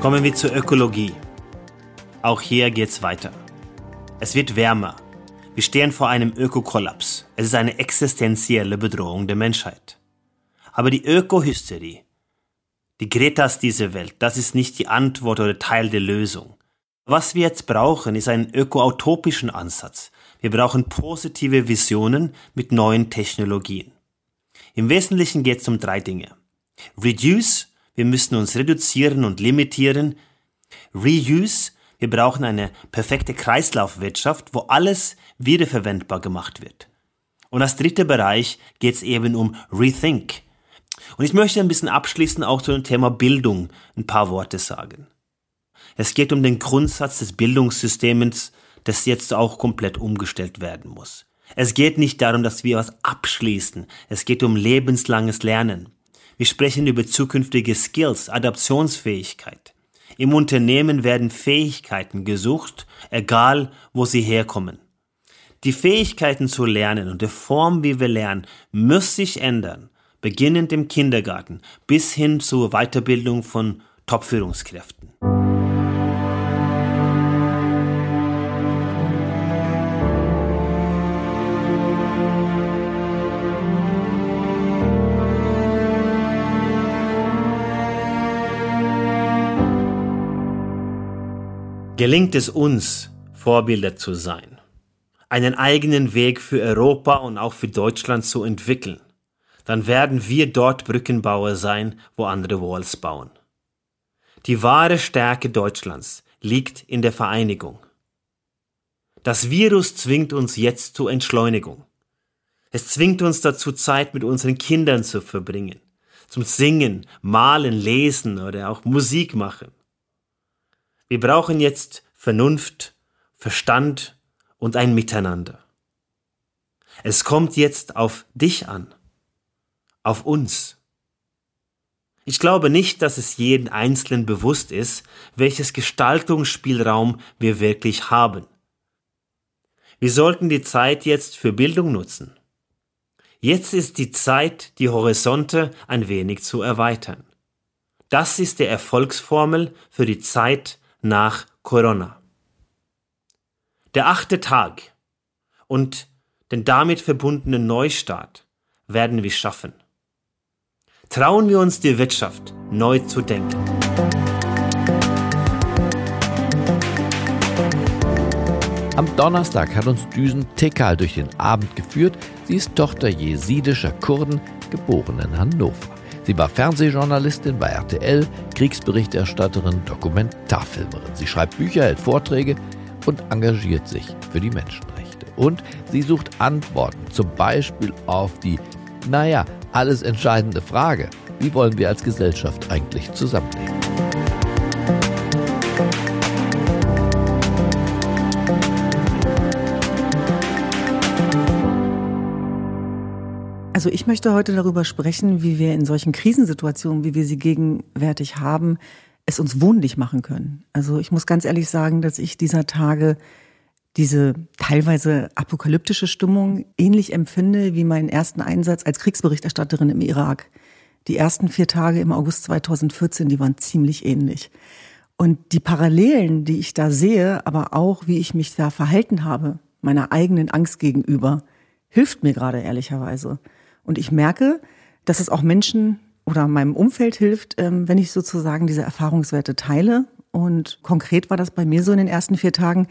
Kommen wir zur Ökologie. Auch hier geht's weiter. Es wird wärmer. Wir stehen vor einem Ökokollaps. Es ist eine existenzielle Bedrohung der Menschheit. Aber die Ökohysterie, die Gretas dieser Welt, das ist nicht die Antwort oder Teil der Lösung. Was wir jetzt brauchen, ist einen ökoautopischen Ansatz. Wir brauchen positive Visionen mit neuen Technologien. Im Wesentlichen geht es um drei Dinge. Reduce, wir müssen uns reduzieren und limitieren. Reuse, wir brauchen eine perfekte Kreislaufwirtschaft, wo alles wiederverwendbar gemacht wird. Und als dritter Bereich geht es eben um Rethink. Und ich möchte ein bisschen abschließend auch zu dem Thema Bildung ein paar Worte sagen. Es geht um den Grundsatz des Bildungssystems, das jetzt auch komplett umgestellt werden muss. Es geht nicht darum, dass wir was abschließen. Es geht um lebenslanges Lernen. Wir sprechen über zukünftige Skills, Adaptionsfähigkeit. Im Unternehmen werden Fähigkeiten gesucht, egal wo sie herkommen. Die Fähigkeiten zu lernen und die Form, wie wir lernen, muss sich ändern beginnend im Kindergarten bis hin zur Weiterbildung von Top-Führungskräften. Gelingt es uns, Vorbilder zu sein, einen eigenen Weg für Europa und auch für Deutschland zu entwickeln, dann werden wir dort Brückenbauer sein, wo andere Walls bauen. Die wahre Stärke Deutschlands liegt in der Vereinigung. Das Virus zwingt uns jetzt zur Entschleunigung. Es zwingt uns dazu, Zeit mit unseren Kindern zu verbringen, zum Singen, Malen, Lesen oder auch Musik machen. Wir brauchen jetzt Vernunft, Verstand und ein Miteinander. Es kommt jetzt auf dich an auf uns. Ich glaube nicht, dass es jeden Einzelnen bewusst ist, welches Gestaltungsspielraum wir wirklich haben. Wir sollten die Zeit jetzt für Bildung nutzen. Jetzt ist die Zeit, die Horizonte ein wenig zu erweitern. Das ist der Erfolgsformel für die Zeit nach Corona. Der achte Tag und den damit verbundenen Neustart werden wir schaffen. Trauen wir uns die Wirtschaft neu zu denken. Am Donnerstag hat uns Düsen Tekal durch den Abend geführt. Sie ist Tochter jesidischer Kurden, geboren in Hannover. Sie war Fernsehjournalistin bei RTL, Kriegsberichterstatterin, Dokumentarfilmerin. Sie schreibt Bücher, hält Vorträge und engagiert sich für die Menschenrechte. Und sie sucht Antworten, zum Beispiel auf die, naja, alles entscheidende Frage. Wie wollen wir als Gesellschaft eigentlich zusammenleben? Also ich möchte heute darüber sprechen, wie wir in solchen Krisensituationen, wie wir sie gegenwärtig haben, es uns wohnlich machen können. Also ich muss ganz ehrlich sagen, dass ich dieser Tage diese teilweise apokalyptische Stimmung ähnlich empfinde wie meinen ersten Einsatz als Kriegsberichterstatterin im Irak. Die ersten vier Tage im August 2014, die waren ziemlich ähnlich. Und die Parallelen, die ich da sehe, aber auch wie ich mich da verhalten habe, meiner eigenen Angst gegenüber, hilft mir gerade ehrlicherweise. Und ich merke, dass es auch Menschen oder meinem Umfeld hilft, ähm, wenn ich sozusagen diese Erfahrungswerte teile. Und konkret war das bei mir so in den ersten vier Tagen,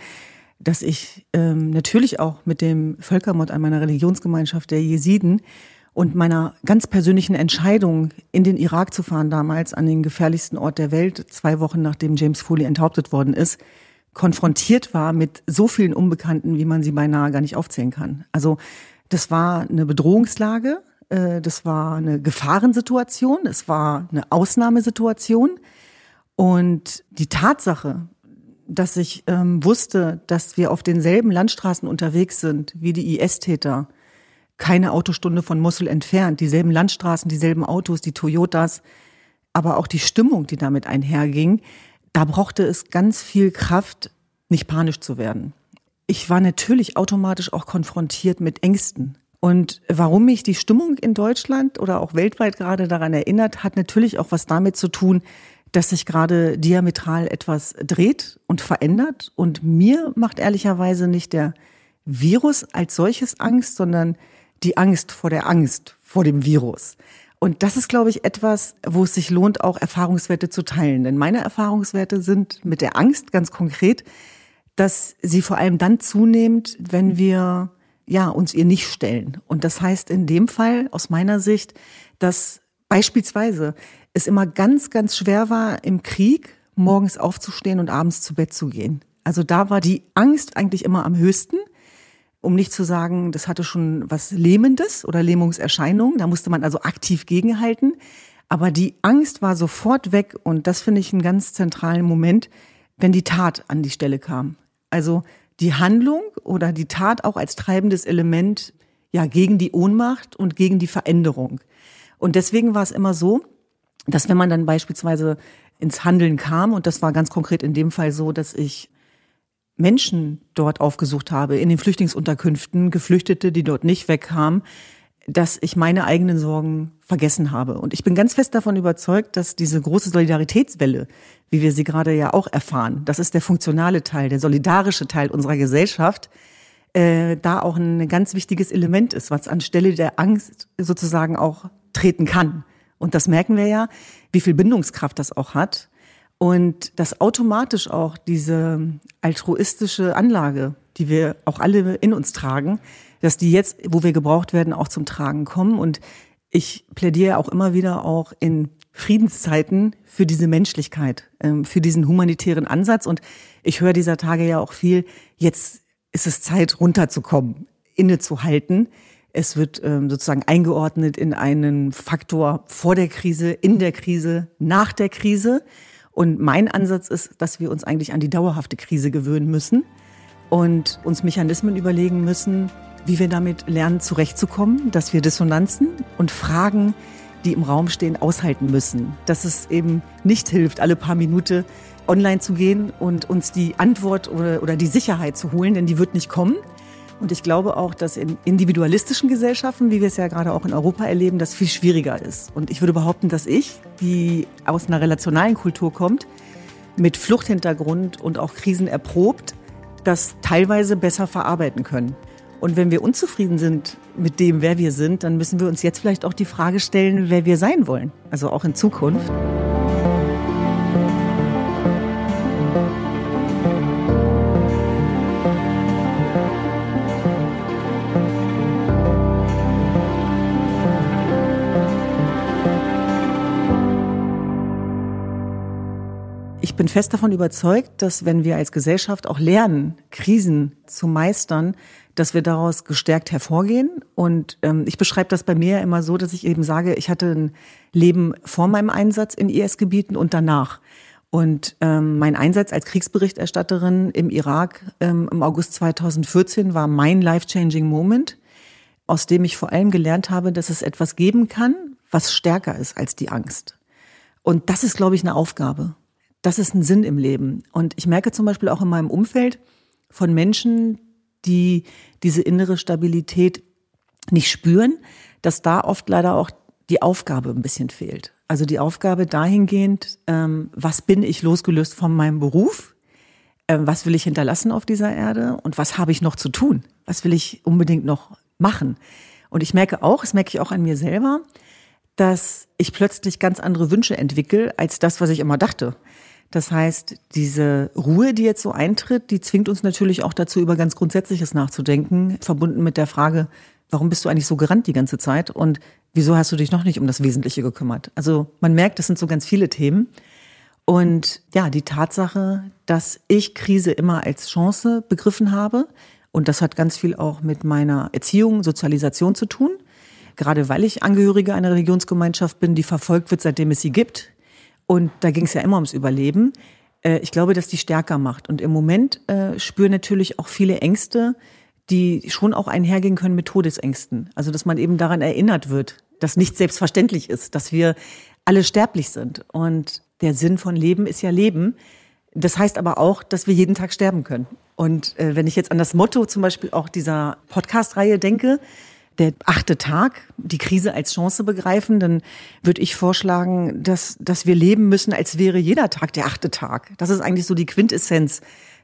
dass ich ähm, natürlich auch mit dem Völkermord an meiner Religionsgemeinschaft der Jesiden und meiner ganz persönlichen Entscheidung, in den Irak zu fahren, damals an den gefährlichsten Ort der Welt, zwei Wochen nachdem James Foley enthauptet worden ist, konfrontiert war mit so vielen Unbekannten, wie man sie beinahe gar nicht aufzählen kann. Also das war eine Bedrohungslage, äh, das war eine Gefahrensituation, es war eine Ausnahmesituation. Und die Tatsache, dass ich ähm, wusste, dass wir auf denselben Landstraßen unterwegs sind wie die IS-Täter, keine Autostunde von Mosul entfernt, dieselben Landstraßen, dieselben Autos, die Toyotas, aber auch die Stimmung, die damit einherging, da brauchte es ganz viel Kraft, nicht panisch zu werden. Ich war natürlich automatisch auch konfrontiert mit Ängsten. Und warum mich die Stimmung in Deutschland oder auch weltweit gerade daran erinnert, hat natürlich auch was damit zu tun, dass sich gerade diametral etwas dreht und verändert. Und mir macht ehrlicherweise nicht der Virus als solches Angst, sondern die Angst vor der Angst vor dem Virus. Und das ist, glaube ich, etwas, wo es sich lohnt, auch Erfahrungswerte zu teilen. Denn meine Erfahrungswerte sind mit der Angst ganz konkret, dass sie vor allem dann zunehmend, wenn wir ja, uns ihr nicht stellen. Und das heißt in dem Fall aus meiner Sicht, dass beispielsweise es immer ganz, ganz schwer war, im Krieg morgens aufzustehen und abends zu Bett zu gehen. Also da war die Angst eigentlich immer am höchsten, um nicht zu sagen, das hatte schon was Lähmendes oder Lähmungserscheinungen. Da musste man also aktiv gegenhalten. Aber die Angst war sofort weg und das finde ich einen ganz zentralen Moment, wenn die Tat an die Stelle kam. Also die Handlung oder die Tat auch als treibendes Element ja gegen die Ohnmacht und gegen die Veränderung. Und deswegen war es immer so, dass wenn man dann beispielsweise ins Handeln kam, und das war ganz konkret in dem Fall so, dass ich Menschen dort aufgesucht habe, in den Flüchtlingsunterkünften, Geflüchtete, die dort nicht wegkamen, dass ich meine eigenen Sorgen vergessen habe. Und ich bin ganz fest davon überzeugt, dass diese große Solidaritätswelle, wie wir sie gerade ja auch erfahren, das ist der funktionale Teil, der solidarische Teil unserer Gesellschaft, äh, da auch ein ganz wichtiges Element ist, was anstelle der Angst sozusagen auch treten kann. Und das merken wir ja, wie viel Bindungskraft das auch hat. Und dass automatisch auch diese altruistische Anlage, die wir auch alle in uns tragen, dass die jetzt, wo wir gebraucht werden, auch zum Tragen kommen. Und ich plädiere auch immer wieder auch in Friedenszeiten für diese Menschlichkeit, ähm, für diesen humanitären Ansatz. Und ich höre dieser Tage ja auch viel, jetzt ist es Zeit, runterzukommen, innezuhalten. Es wird ähm, sozusagen eingeordnet in einen Faktor vor der Krise, in der Krise, nach der Krise. Und mein Ansatz ist, dass wir uns eigentlich an die dauerhafte Krise gewöhnen müssen und uns Mechanismen überlegen müssen, wie wir damit lernen, zurechtzukommen, dass wir Dissonanzen und Fragen, die im Raum stehen, aushalten müssen. Dass es eben nicht hilft, alle paar Minuten online zu gehen und uns die Antwort oder, oder die Sicherheit zu holen, denn die wird nicht kommen. Und ich glaube auch, dass in individualistischen Gesellschaften, wie wir es ja gerade auch in Europa erleben, das viel schwieriger ist. Und ich würde behaupten, dass ich, die aus einer relationalen Kultur kommt, mit Fluchthintergrund und auch Krisen erprobt, das teilweise besser verarbeiten können. Und wenn wir unzufrieden sind mit dem, wer wir sind, dann müssen wir uns jetzt vielleicht auch die Frage stellen, wer wir sein wollen. Also auch in Zukunft. Fest davon überzeugt, dass wenn wir als Gesellschaft auch lernen, Krisen zu meistern, dass wir daraus gestärkt hervorgehen. Und ähm, ich beschreibe das bei mir immer so, dass ich eben sage, ich hatte ein Leben vor meinem Einsatz in IS-Gebieten und danach. Und ähm, mein Einsatz als Kriegsberichterstatterin im Irak ähm, im August 2014 war mein life-changing Moment, aus dem ich vor allem gelernt habe, dass es etwas geben kann, was stärker ist als die Angst. Und das ist, glaube ich, eine Aufgabe. Das ist ein Sinn im Leben. Und ich merke zum Beispiel auch in meinem Umfeld von Menschen, die diese innere Stabilität nicht spüren, dass da oft leider auch die Aufgabe ein bisschen fehlt. Also die Aufgabe dahingehend, ähm, was bin ich losgelöst von meinem Beruf? Ähm, was will ich hinterlassen auf dieser Erde? Und was habe ich noch zu tun? Was will ich unbedingt noch machen? Und ich merke auch, das merke ich auch an mir selber, dass ich plötzlich ganz andere Wünsche entwickle als das, was ich immer dachte. Das heißt, diese Ruhe, die jetzt so eintritt, die zwingt uns natürlich auch dazu, über ganz Grundsätzliches nachzudenken, verbunden mit der Frage, warum bist du eigentlich so gerannt die ganze Zeit und wieso hast du dich noch nicht um das Wesentliche gekümmert? Also man merkt, das sind so ganz viele Themen. Und ja, die Tatsache, dass ich Krise immer als Chance begriffen habe, und das hat ganz viel auch mit meiner Erziehung, Sozialisation zu tun, gerade weil ich Angehörige einer Religionsgemeinschaft bin, die verfolgt wird, seitdem es sie gibt. Und da ging es ja immer ums Überleben. Äh, ich glaube, dass die stärker macht. Und im Moment äh, spüren natürlich auch viele Ängste, die schon auch einhergehen können mit Todesängsten. Also, dass man eben daran erinnert wird, dass nicht selbstverständlich ist, dass wir alle sterblich sind. Und der Sinn von Leben ist ja Leben. Das heißt aber auch, dass wir jeden Tag sterben können. Und äh, wenn ich jetzt an das Motto zum Beispiel auch dieser Podcast-Reihe denke, der achte Tag, die Krise als Chance begreifen, dann würde ich vorschlagen, dass, dass wir leben müssen, als wäre jeder Tag der achte Tag. Das ist eigentlich so die Quintessenz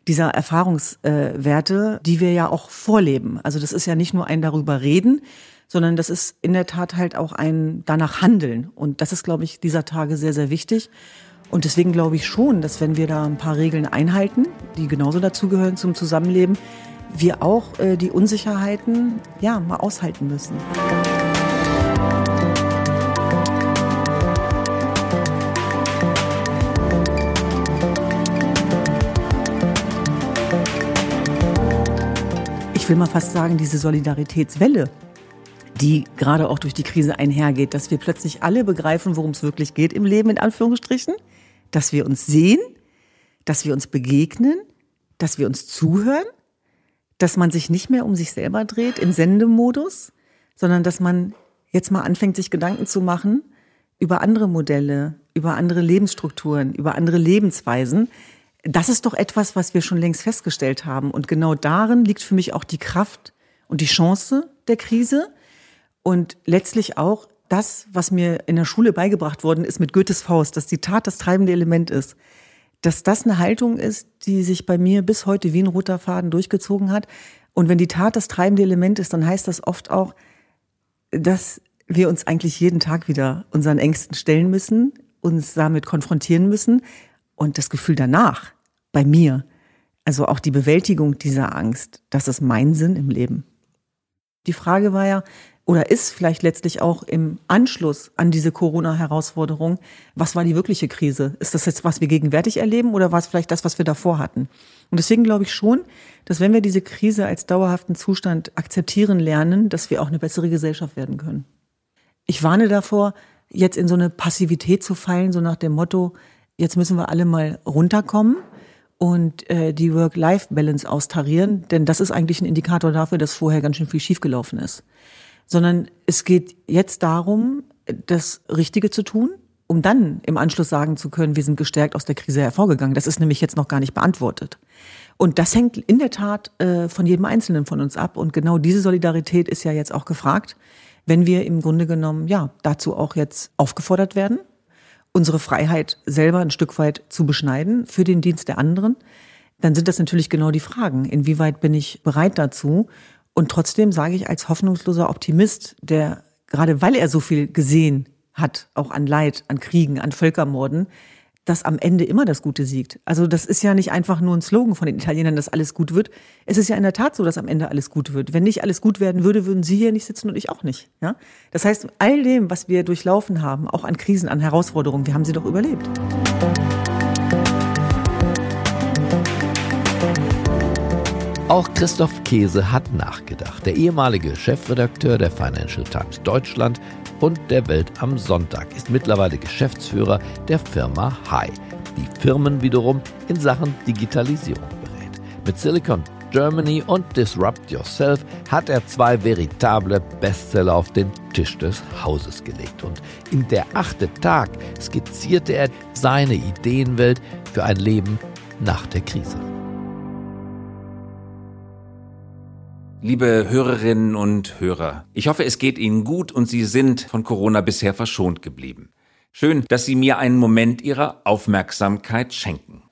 dieser Erfahrungswerte, die wir ja auch vorleben. Also das ist ja nicht nur ein darüber reden, sondern das ist in der Tat halt auch ein danach handeln. Und das ist, glaube ich, dieser Tage sehr, sehr wichtig. Und deswegen glaube ich schon, dass wenn wir da ein paar Regeln einhalten, die genauso dazugehören zum Zusammenleben, wir auch äh, die Unsicherheiten ja mal aushalten müssen. Ich will mal fast sagen, diese Solidaritätswelle, die gerade auch durch die Krise einhergeht, dass wir plötzlich alle begreifen, worum es wirklich geht im Leben, in Anführungsstrichen, dass wir uns sehen, dass wir uns begegnen, dass wir uns zuhören dass man sich nicht mehr um sich selber dreht im Sendemodus, sondern dass man jetzt mal anfängt, sich Gedanken zu machen über andere Modelle, über andere Lebensstrukturen, über andere Lebensweisen. Das ist doch etwas, was wir schon längst festgestellt haben. Und genau darin liegt für mich auch die Kraft und die Chance der Krise. Und letztlich auch das, was mir in der Schule beigebracht worden ist mit Goethes Faust, dass die Tat das treibende Element ist dass das eine Haltung ist, die sich bei mir bis heute wie ein roter Faden durchgezogen hat. Und wenn die Tat das treibende Element ist, dann heißt das oft auch, dass wir uns eigentlich jeden Tag wieder unseren Ängsten stellen müssen, uns damit konfrontieren müssen und das Gefühl danach bei mir, also auch die Bewältigung dieser Angst, das ist mein Sinn im Leben. Die Frage war ja, oder ist vielleicht letztlich auch im Anschluss an diese Corona-Herausforderung, was war die wirkliche Krise? Ist das jetzt, was wir gegenwärtig erleben oder war es vielleicht das, was wir davor hatten? Und deswegen glaube ich schon, dass wenn wir diese Krise als dauerhaften Zustand akzeptieren lernen, dass wir auch eine bessere Gesellschaft werden können. Ich warne davor, jetzt in so eine Passivität zu fallen, so nach dem Motto, jetzt müssen wir alle mal runterkommen und äh, die Work-Life-Balance austarieren, denn das ist eigentlich ein Indikator dafür, dass vorher ganz schön viel schiefgelaufen ist sondern es geht jetzt darum, das Richtige zu tun, um dann im Anschluss sagen zu können, wir sind gestärkt aus der Krise hervorgegangen. Das ist nämlich jetzt noch gar nicht beantwortet. Und das hängt in der Tat äh, von jedem Einzelnen von uns ab. Und genau diese Solidarität ist ja jetzt auch gefragt, wenn wir im Grunde genommen ja dazu auch jetzt aufgefordert werden, unsere Freiheit selber ein Stück weit zu beschneiden für den Dienst der anderen. Dann sind das natürlich genau die Fragen. Inwieweit bin ich bereit dazu? Und trotzdem sage ich als hoffnungsloser Optimist, der gerade weil er so viel gesehen hat, auch an Leid, an Kriegen, an Völkermorden, dass am Ende immer das Gute siegt. Also das ist ja nicht einfach nur ein Slogan von den Italienern, dass alles gut wird. Es ist ja in der Tat so, dass am Ende alles gut wird. Wenn nicht alles gut werden würde, würden Sie hier nicht sitzen und ich auch nicht. Ja? Das heißt, all dem, was wir durchlaufen haben, auch an Krisen, an Herausforderungen, wir haben sie doch überlebt. Auch Christoph Käse hat nachgedacht. Der ehemalige Chefredakteur der Financial Times Deutschland und der Welt am Sonntag ist mittlerweile Geschäftsführer der Firma Hi, die Firmen wiederum in Sachen Digitalisierung berät. Mit Silicon Germany und Disrupt Yourself hat er zwei veritable Bestseller auf den Tisch des Hauses gelegt. Und in der achte Tag skizzierte er seine Ideenwelt für ein Leben nach der Krise. Liebe Hörerinnen und Hörer, ich hoffe, es geht Ihnen gut und Sie sind von Corona bisher verschont geblieben. Schön, dass Sie mir einen Moment Ihrer Aufmerksamkeit schenken.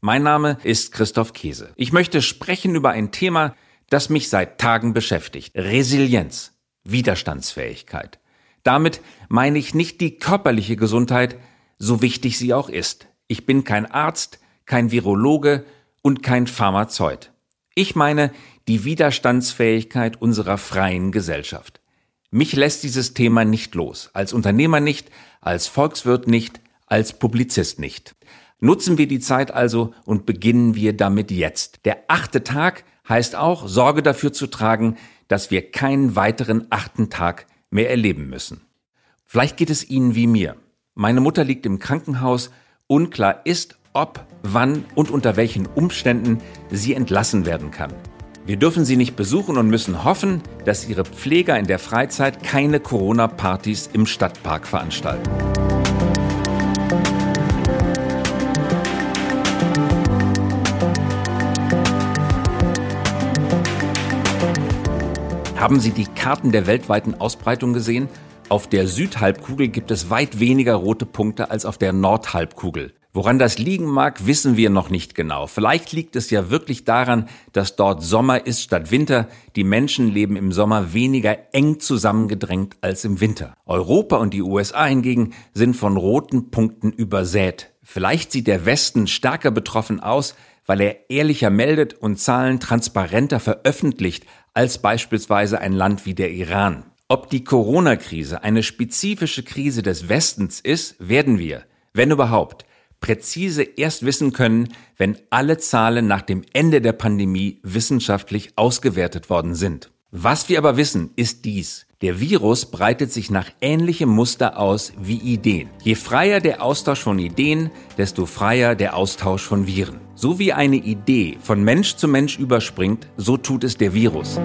Mein Name ist Christoph Käse. Ich möchte sprechen über ein Thema, das mich seit Tagen beschäftigt. Resilienz, Widerstandsfähigkeit. Damit meine ich nicht die körperliche Gesundheit, so wichtig sie auch ist. Ich bin kein Arzt, kein Virologe und kein Pharmazeut. Ich meine die Widerstandsfähigkeit unserer freien Gesellschaft. Mich lässt dieses Thema nicht los, als Unternehmer nicht, als Volkswirt nicht, als Publizist nicht. Nutzen wir die Zeit also und beginnen wir damit jetzt. Der achte Tag heißt auch, Sorge dafür zu tragen, dass wir keinen weiteren achten Tag mehr erleben müssen. Vielleicht geht es Ihnen wie mir. Meine Mutter liegt im Krankenhaus. Unklar ist, ob, wann und unter welchen Umständen sie entlassen werden kann. Wir dürfen sie nicht besuchen und müssen hoffen, dass ihre Pfleger in der Freizeit keine Corona-Partys im Stadtpark veranstalten. Haben Sie die Karten der weltweiten Ausbreitung gesehen? Auf der Südhalbkugel gibt es weit weniger rote Punkte als auf der Nordhalbkugel. Woran das liegen mag, wissen wir noch nicht genau. Vielleicht liegt es ja wirklich daran, dass dort Sommer ist statt Winter. Die Menschen leben im Sommer weniger eng zusammengedrängt als im Winter. Europa und die USA hingegen sind von roten Punkten übersät. Vielleicht sieht der Westen stärker betroffen aus, weil er ehrlicher meldet und Zahlen transparenter veröffentlicht als beispielsweise ein Land wie der Iran. Ob die Corona-Krise eine spezifische Krise des Westens ist, werden wir, wenn überhaupt, präzise erst wissen können, wenn alle Zahlen nach dem Ende der Pandemie wissenschaftlich ausgewertet worden sind. Was wir aber wissen, ist dies. Der Virus breitet sich nach ähnlichem Muster aus wie Ideen. Je freier der Austausch von Ideen, desto freier der Austausch von Viren. So wie eine Idee von Mensch zu Mensch überspringt, so tut es der Virus.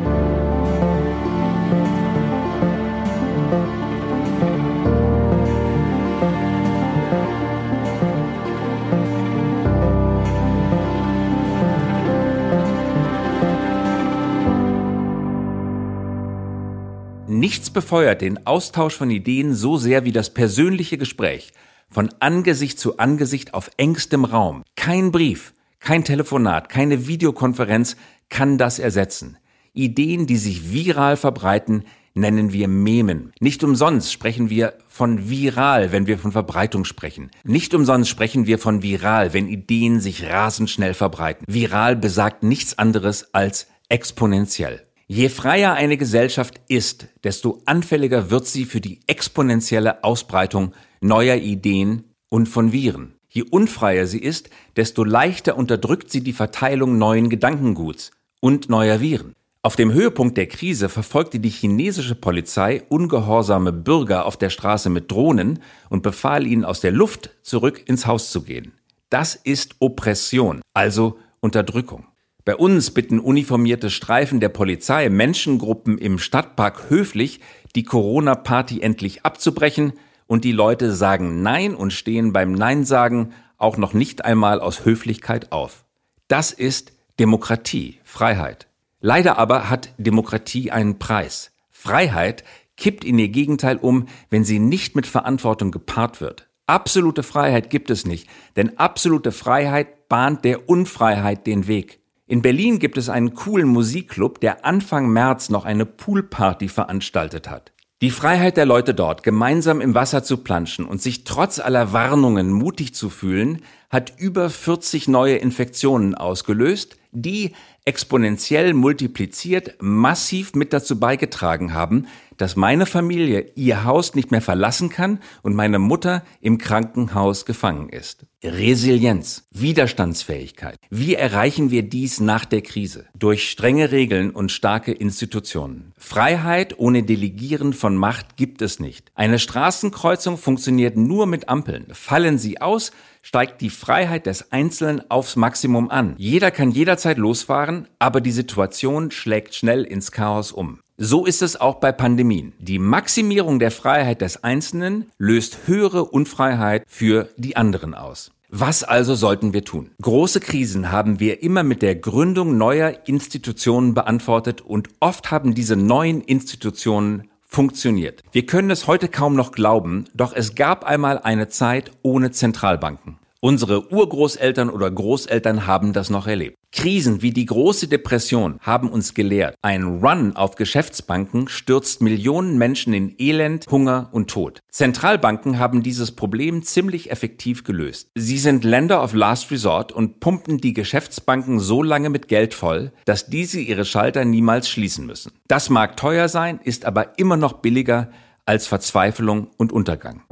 Nichts befeuert den Austausch von Ideen so sehr wie das persönliche Gespräch, von Angesicht zu Angesicht auf engstem Raum. Kein Brief, kein Telefonat, keine Videokonferenz kann das ersetzen. Ideen, die sich viral verbreiten, nennen wir Memen. Nicht umsonst sprechen wir von viral, wenn wir von Verbreitung sprechen. Nicht umsonst sprechen wir von viral, wenn Ideen sich rasend schnell verbreiten. Viral besagt nichts anderes als exponentiell. Je freier eine Gesellschaft ist, desto anfälliger wird sie für die exponentielle Ausbreitung neuer Ideen und von Viren. Je unfreier sie ist, desto leichter unterdrückt sie die Verteilung neuen Gedankenguts und neuer Viren. Auf dem Höhepunkt der Krise verfolgte die chinesische Polizei ungehorsame Bürger auf der Straße mit Drohnen und befahl ihnen aus der Luft zurück ins Haus zu gehen. Das ist Oppression, also Unterdrückung. Bei uns bitten uniformierte Streifen der Polizei Menschengruppen im Stadtpark höflich, die Corona-Party endlich abzubrechen, und die Leute sagen Nein und stehen beim Nein sagen auch noch nicht einmal aus Höflichkeit auf. Das ist Demokratie, Freiheit. Leider aber hat Demokratie einen Preis. Freiheit kippt in ihr Gegenteil um, wenn sie nicht mit Verantwortung gepaart wird. Absolute Freiheit gibt es nicht, denn absolute Freiheit bahnt der Unfreiheit den Weg. In Berlin gibt es einen coolen Musikclub, der Anfang März noch eine Poolparty veranstaltet hat. Die Freiheit der Leute dort, gemeinsam im Wasser zu planschen und sich trotz aller Warnungen mutig zu fühlen, hat über 40 neue Infektionen ausgelöst, die exponentiell multipliziert massiv mit dazu beigetragen haben, dass meine Familie ihr Haus nicht mehr verlassen kann und meine Mutter im Krankenhaus gefangen ist. Resilienz, Widerstandsfähigkeit. Wie erreichen wir dies nach der Krise? Durch strenge Regeln und starke Institutionen. Freiheit ohne Delegieren von Macht gibt es nicht. Eine Straßenkreuzung funktioniert nur mit Ampeln. Fallen sie aus, steigt die Freiheit des Einzelnen aufs Maximum an. Jeder kann jederzeit losfahren, aber die Situation schlägt schnell ins Chaos um. So ist es auch bei Pandemien. Die Maximierung der Freiheit des Einzelnen löst höhere Unfreiheit für die anderen aus. Was also sollten wir tun? Große Krisen haben wir immer mit der Gründung neuer Institutionen beantwortet und oft haben diese neuen Institutionen funktioniert. Wir können es heute kaum noch glauben, doch es gab einmal eine Zeit ohne Zentralbanken. Unsere Urgroßeltern oder Großeltern haben das noch erlebt. Krisen wie die große Depression haben uns gelehrt, ein Run auf Geschäftsbanken stürzt Millionen Menschen in Elend, Hunger und Tod. Zentralbanken haben dieses Problem ziemlich effektiv gelöst. Sie sind Länder of Last Resort und pumpen die Geschäftsbanken so lange mit Geld voll, dass diese ihre Schalter niemals schließen müssen. Das mag teuer sein, ist aber immer noch billiger als Verzweiflung und Untergang.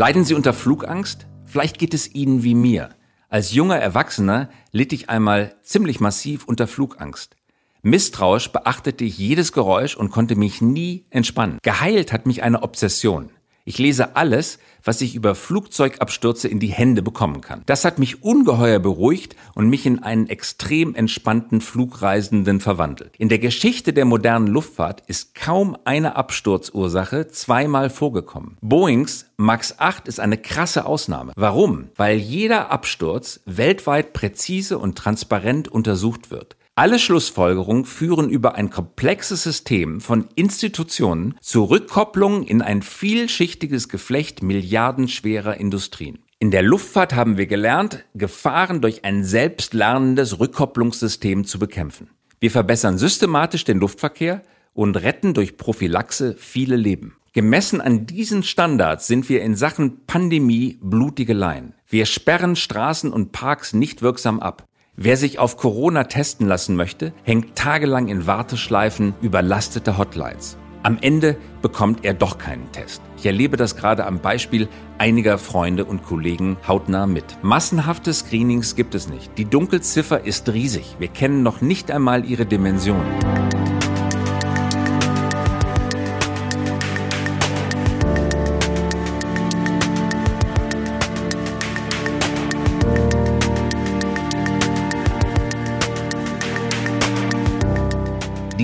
Leiden Sie unter Flugangst? Vielleicht geht es Ihnen wie mir. Als junger Erwachsener litt ich einmal ziemlich massiv unter Flugangst. Misstrauisch beachtete ich jedes Geräusch und konnte mich nie entspannen. Geheilt hat mich eine Obsession. Ich lese alles, was ich über Flugzeugabstürze in die Hände bekommen kann. Das hat mich ungeheuer beruhigt und mich in einen extrem entspannten Flugreisenden verwandelt. In der Geschichte der modernen Luftfahrt ist kaum eine Absturzursache zweimal vorgekommen. Boeings MAX 8 ist eine krasse Ausnahme. Warum? Weil jeder Absturz weltweit präzise und transparent untersucht wird. Alle Schlussfolgerungen führen über ein komplexes System von Institutionen zu Rückkopplungen in ein vielschichtiges Geflecht milliardenschwerer Industrien. In der Luftfahrt haben wir gelernt, Gefahren durch ein selbstlernendes Rückkopplungssystem zu bekämpfen. Wir verbessern systematisch den Luftverkehr und retten durch Prophylaxe viele Leben. Gemessen an diesen Standards sind wir in Sachen Pandemie blutige Laien. Wir sperren Straßen und Parks nicht wirksam ab. Wer sich auf Corona testen lassen möchte, hängt tagelang in Warteschleifen überlastete Hotlines. Am Ende bekommt er doch keinen Test. Ich erlebe das gerade am Beispiel einiger Freunde und Kollegen hautnah mit. Massenhafte Screenings gibt es nicht. Die Dunkelziffer ist riesig. Wir kennen noch nicht einmal ihre Dimension.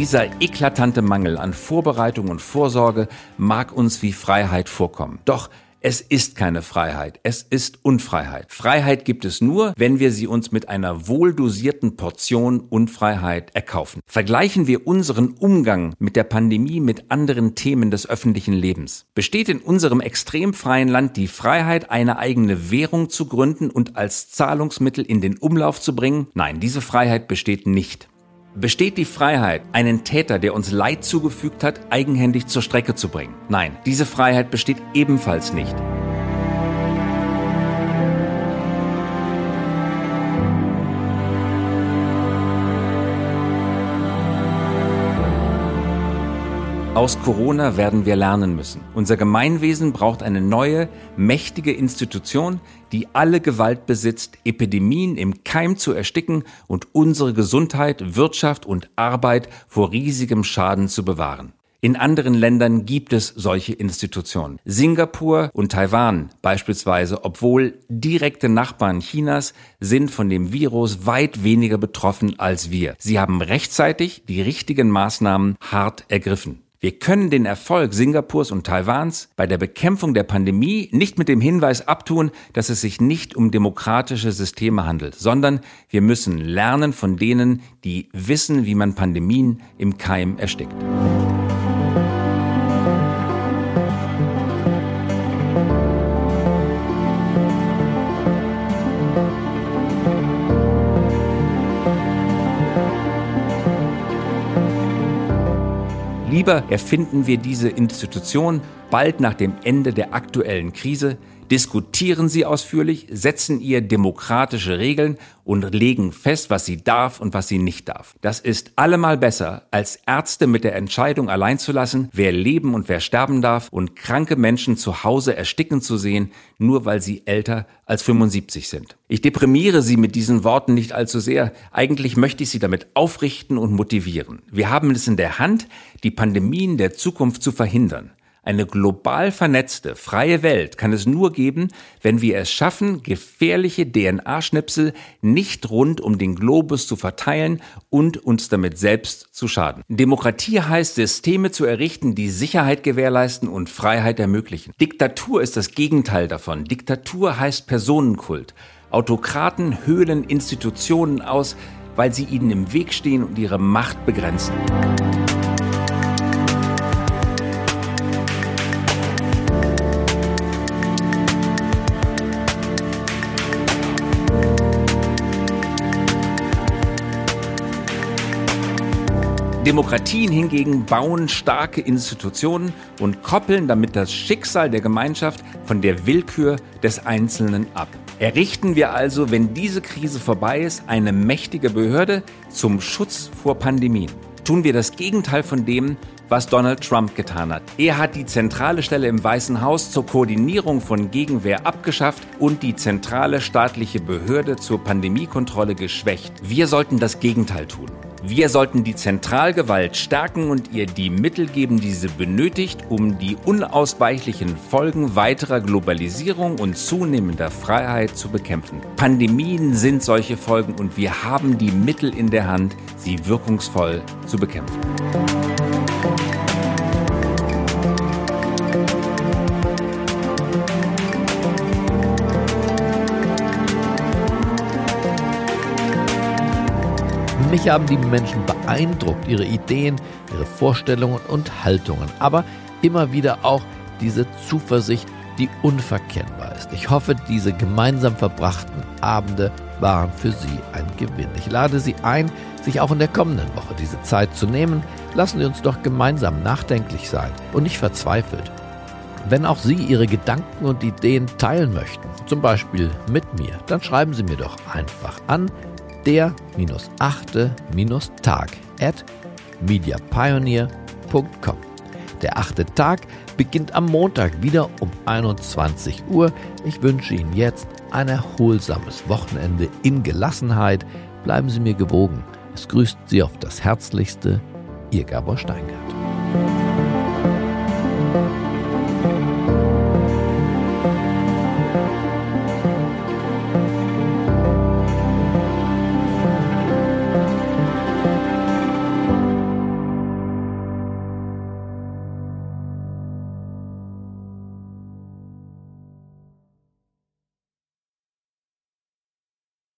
Dieser eklatante Mangel an Vorbereitung und Vorsorge mag uns wie Freiheit vorkommen. Doch es ist keine Freiheit, es ist Unfreiheit. Freiheit gibt es nur, wenn wir sie uns mit einer wohldosierten Portion Unfreiheit erkaufen. Vergleichen wir unseren Umgang mit der Pandemie mit anderen Themen des öffentlichen Lebens. Besteht in unserem extrem freien Land die Freiheit, eine eigene Währung zu gründen und als Zahlungsmittel in den Umlauf zu bringen? Nein, diese Freiheit besteht nicht. Besteht die Freiheit, einen Täter, der uns Leid zugefügt hat, eigenhändig zur Strecke zu bringen? Nein, diese Freiheit besteht ebenfalls nicht. Aus Corona werden wir lernen müssen. Unser Gemeinwesen braucht eine neue, mächtige Institution, die alle Gewalt besitzt, Epidemien im Keim zu ersticken und unsere Gesundheit, Wirtschaft und Arbeit vor riesigem Schaden zu bewahren. In anderen Ländern gibt es solche Institutionen. Singapur und Taiwan beispielsweise, obwohl direkte Nachbarn Chinas, sind von dem Virus weit weniger betroffen als wir. Sie haben rechtzeitig die richtigen Maßnahmen hart ergriffen. Wir können den Erfolg Singapurs und Taiwans bei der Bekämpfung der Pandemie nicht mit dem Hinweis abtun, dass es sich nicht um demokratische Systeme handelt, sondern wir müssen lernen von denen, die wissen, wie man Pandemien im Keim erstickt. Lieber erfinden wir diese Institution bald nach dem Ende der aktuellen Krise, diskutieren sie ausführlich, setzen ihr demokratische Regeln und legen fest, was sie darf und was sie nicht darf. Das ist allemal besser, als Ärzte mit der Entscheidung allein zu lassen, wer leben und wer sterben darf und kranke Menschen zu Hause ersticken zu sehen, nur weil sie älter als 75 sind. Ich deprimiere Sie mit diesen Worten nicht allzu sehr. Eigentlich möchte ich Sie damit aufrichten und motivieren. Wir haben es in der Hand, die Pandemien der Zukunft zu verhindern. Eine global vernetzte, freie Welt kann es nur geben, wenn wir es schaffen, gefährliche DNA-Schnipsel nicht rund um den Globus zu verteilen und uns damit selbst zu schaden. Demokratie heißt, Systeme zu errichten, die Sicherheit gewährleisten und Freiheit ermöglichen. Diktatur ist das Gegenteil davon. Diktatur heißt Personenkult. Autokraten höhlen Institutionen aus, weil sie ihnen im Weg stehen und ihre Macht begrenzen. Demokratien hingegen bauen starke Institutionen und koppeln damit das Schicksal der Gemeinschaft von der Willkür des Einzelnen ab. Errichten wir also, wenn diese Krise vorbei ist, eine mächtige Behörde zum Schutz vor Pandemien. Tun wir das Gegenteil von dem, was Donald Trump getan hat. Er hat die zentrale Stelle im Weißen Haus zur Koordinierung von Gegenwehr abgeschafft und die zentrale staatliche Behörde zur Pandemiekontrolle geschwächt. Wir sollten das Gegenteil tun. Wir sollten die Zentralgewalt stärken und ihr die Mittel geben, die sie benötigt, um die unausweichlichen Folgen weiterer Globalisierung und zunehmender Freiheit zu bekämpfen. Pandemien sind solche Folgen und wir haben die Mittel in der Hand, sie wirkungsvoll zu bekämpfen. Mich haben die Menschen beeindruckt, ihre Ideen, ihre Vorstellungen und Haltungen, aber immer wieder auch diese Zuversicht, die unverkennbar ist. Ich hoffe, diese gemeinsam verbrachten Abende waren für Sie ein Gewinn. Ich lade Sie ein, sich auch in der kommenden Woche diese Zeit zu nehmen. Lassen Sie uns doch gemeinsam nachdenklich sein und nicht verzweifelt. Wenn auch Sie Ihre Gedanken und Ideen teilen möchten, zum Beispiel mit mir, dann schreiben Sie mir doch einfach an der-achte-tag at mediapioneer.com. Der achte Tag beginnt am Montag wieder um 21 Uhr. Ich wünsche Ihnen jetzt ein erholsames Wochenende in Gelassenheit. Bleiben Sie mir gewogen. Es grüßt Sie auf das Herzlichste, Ihr Gabor Steingart.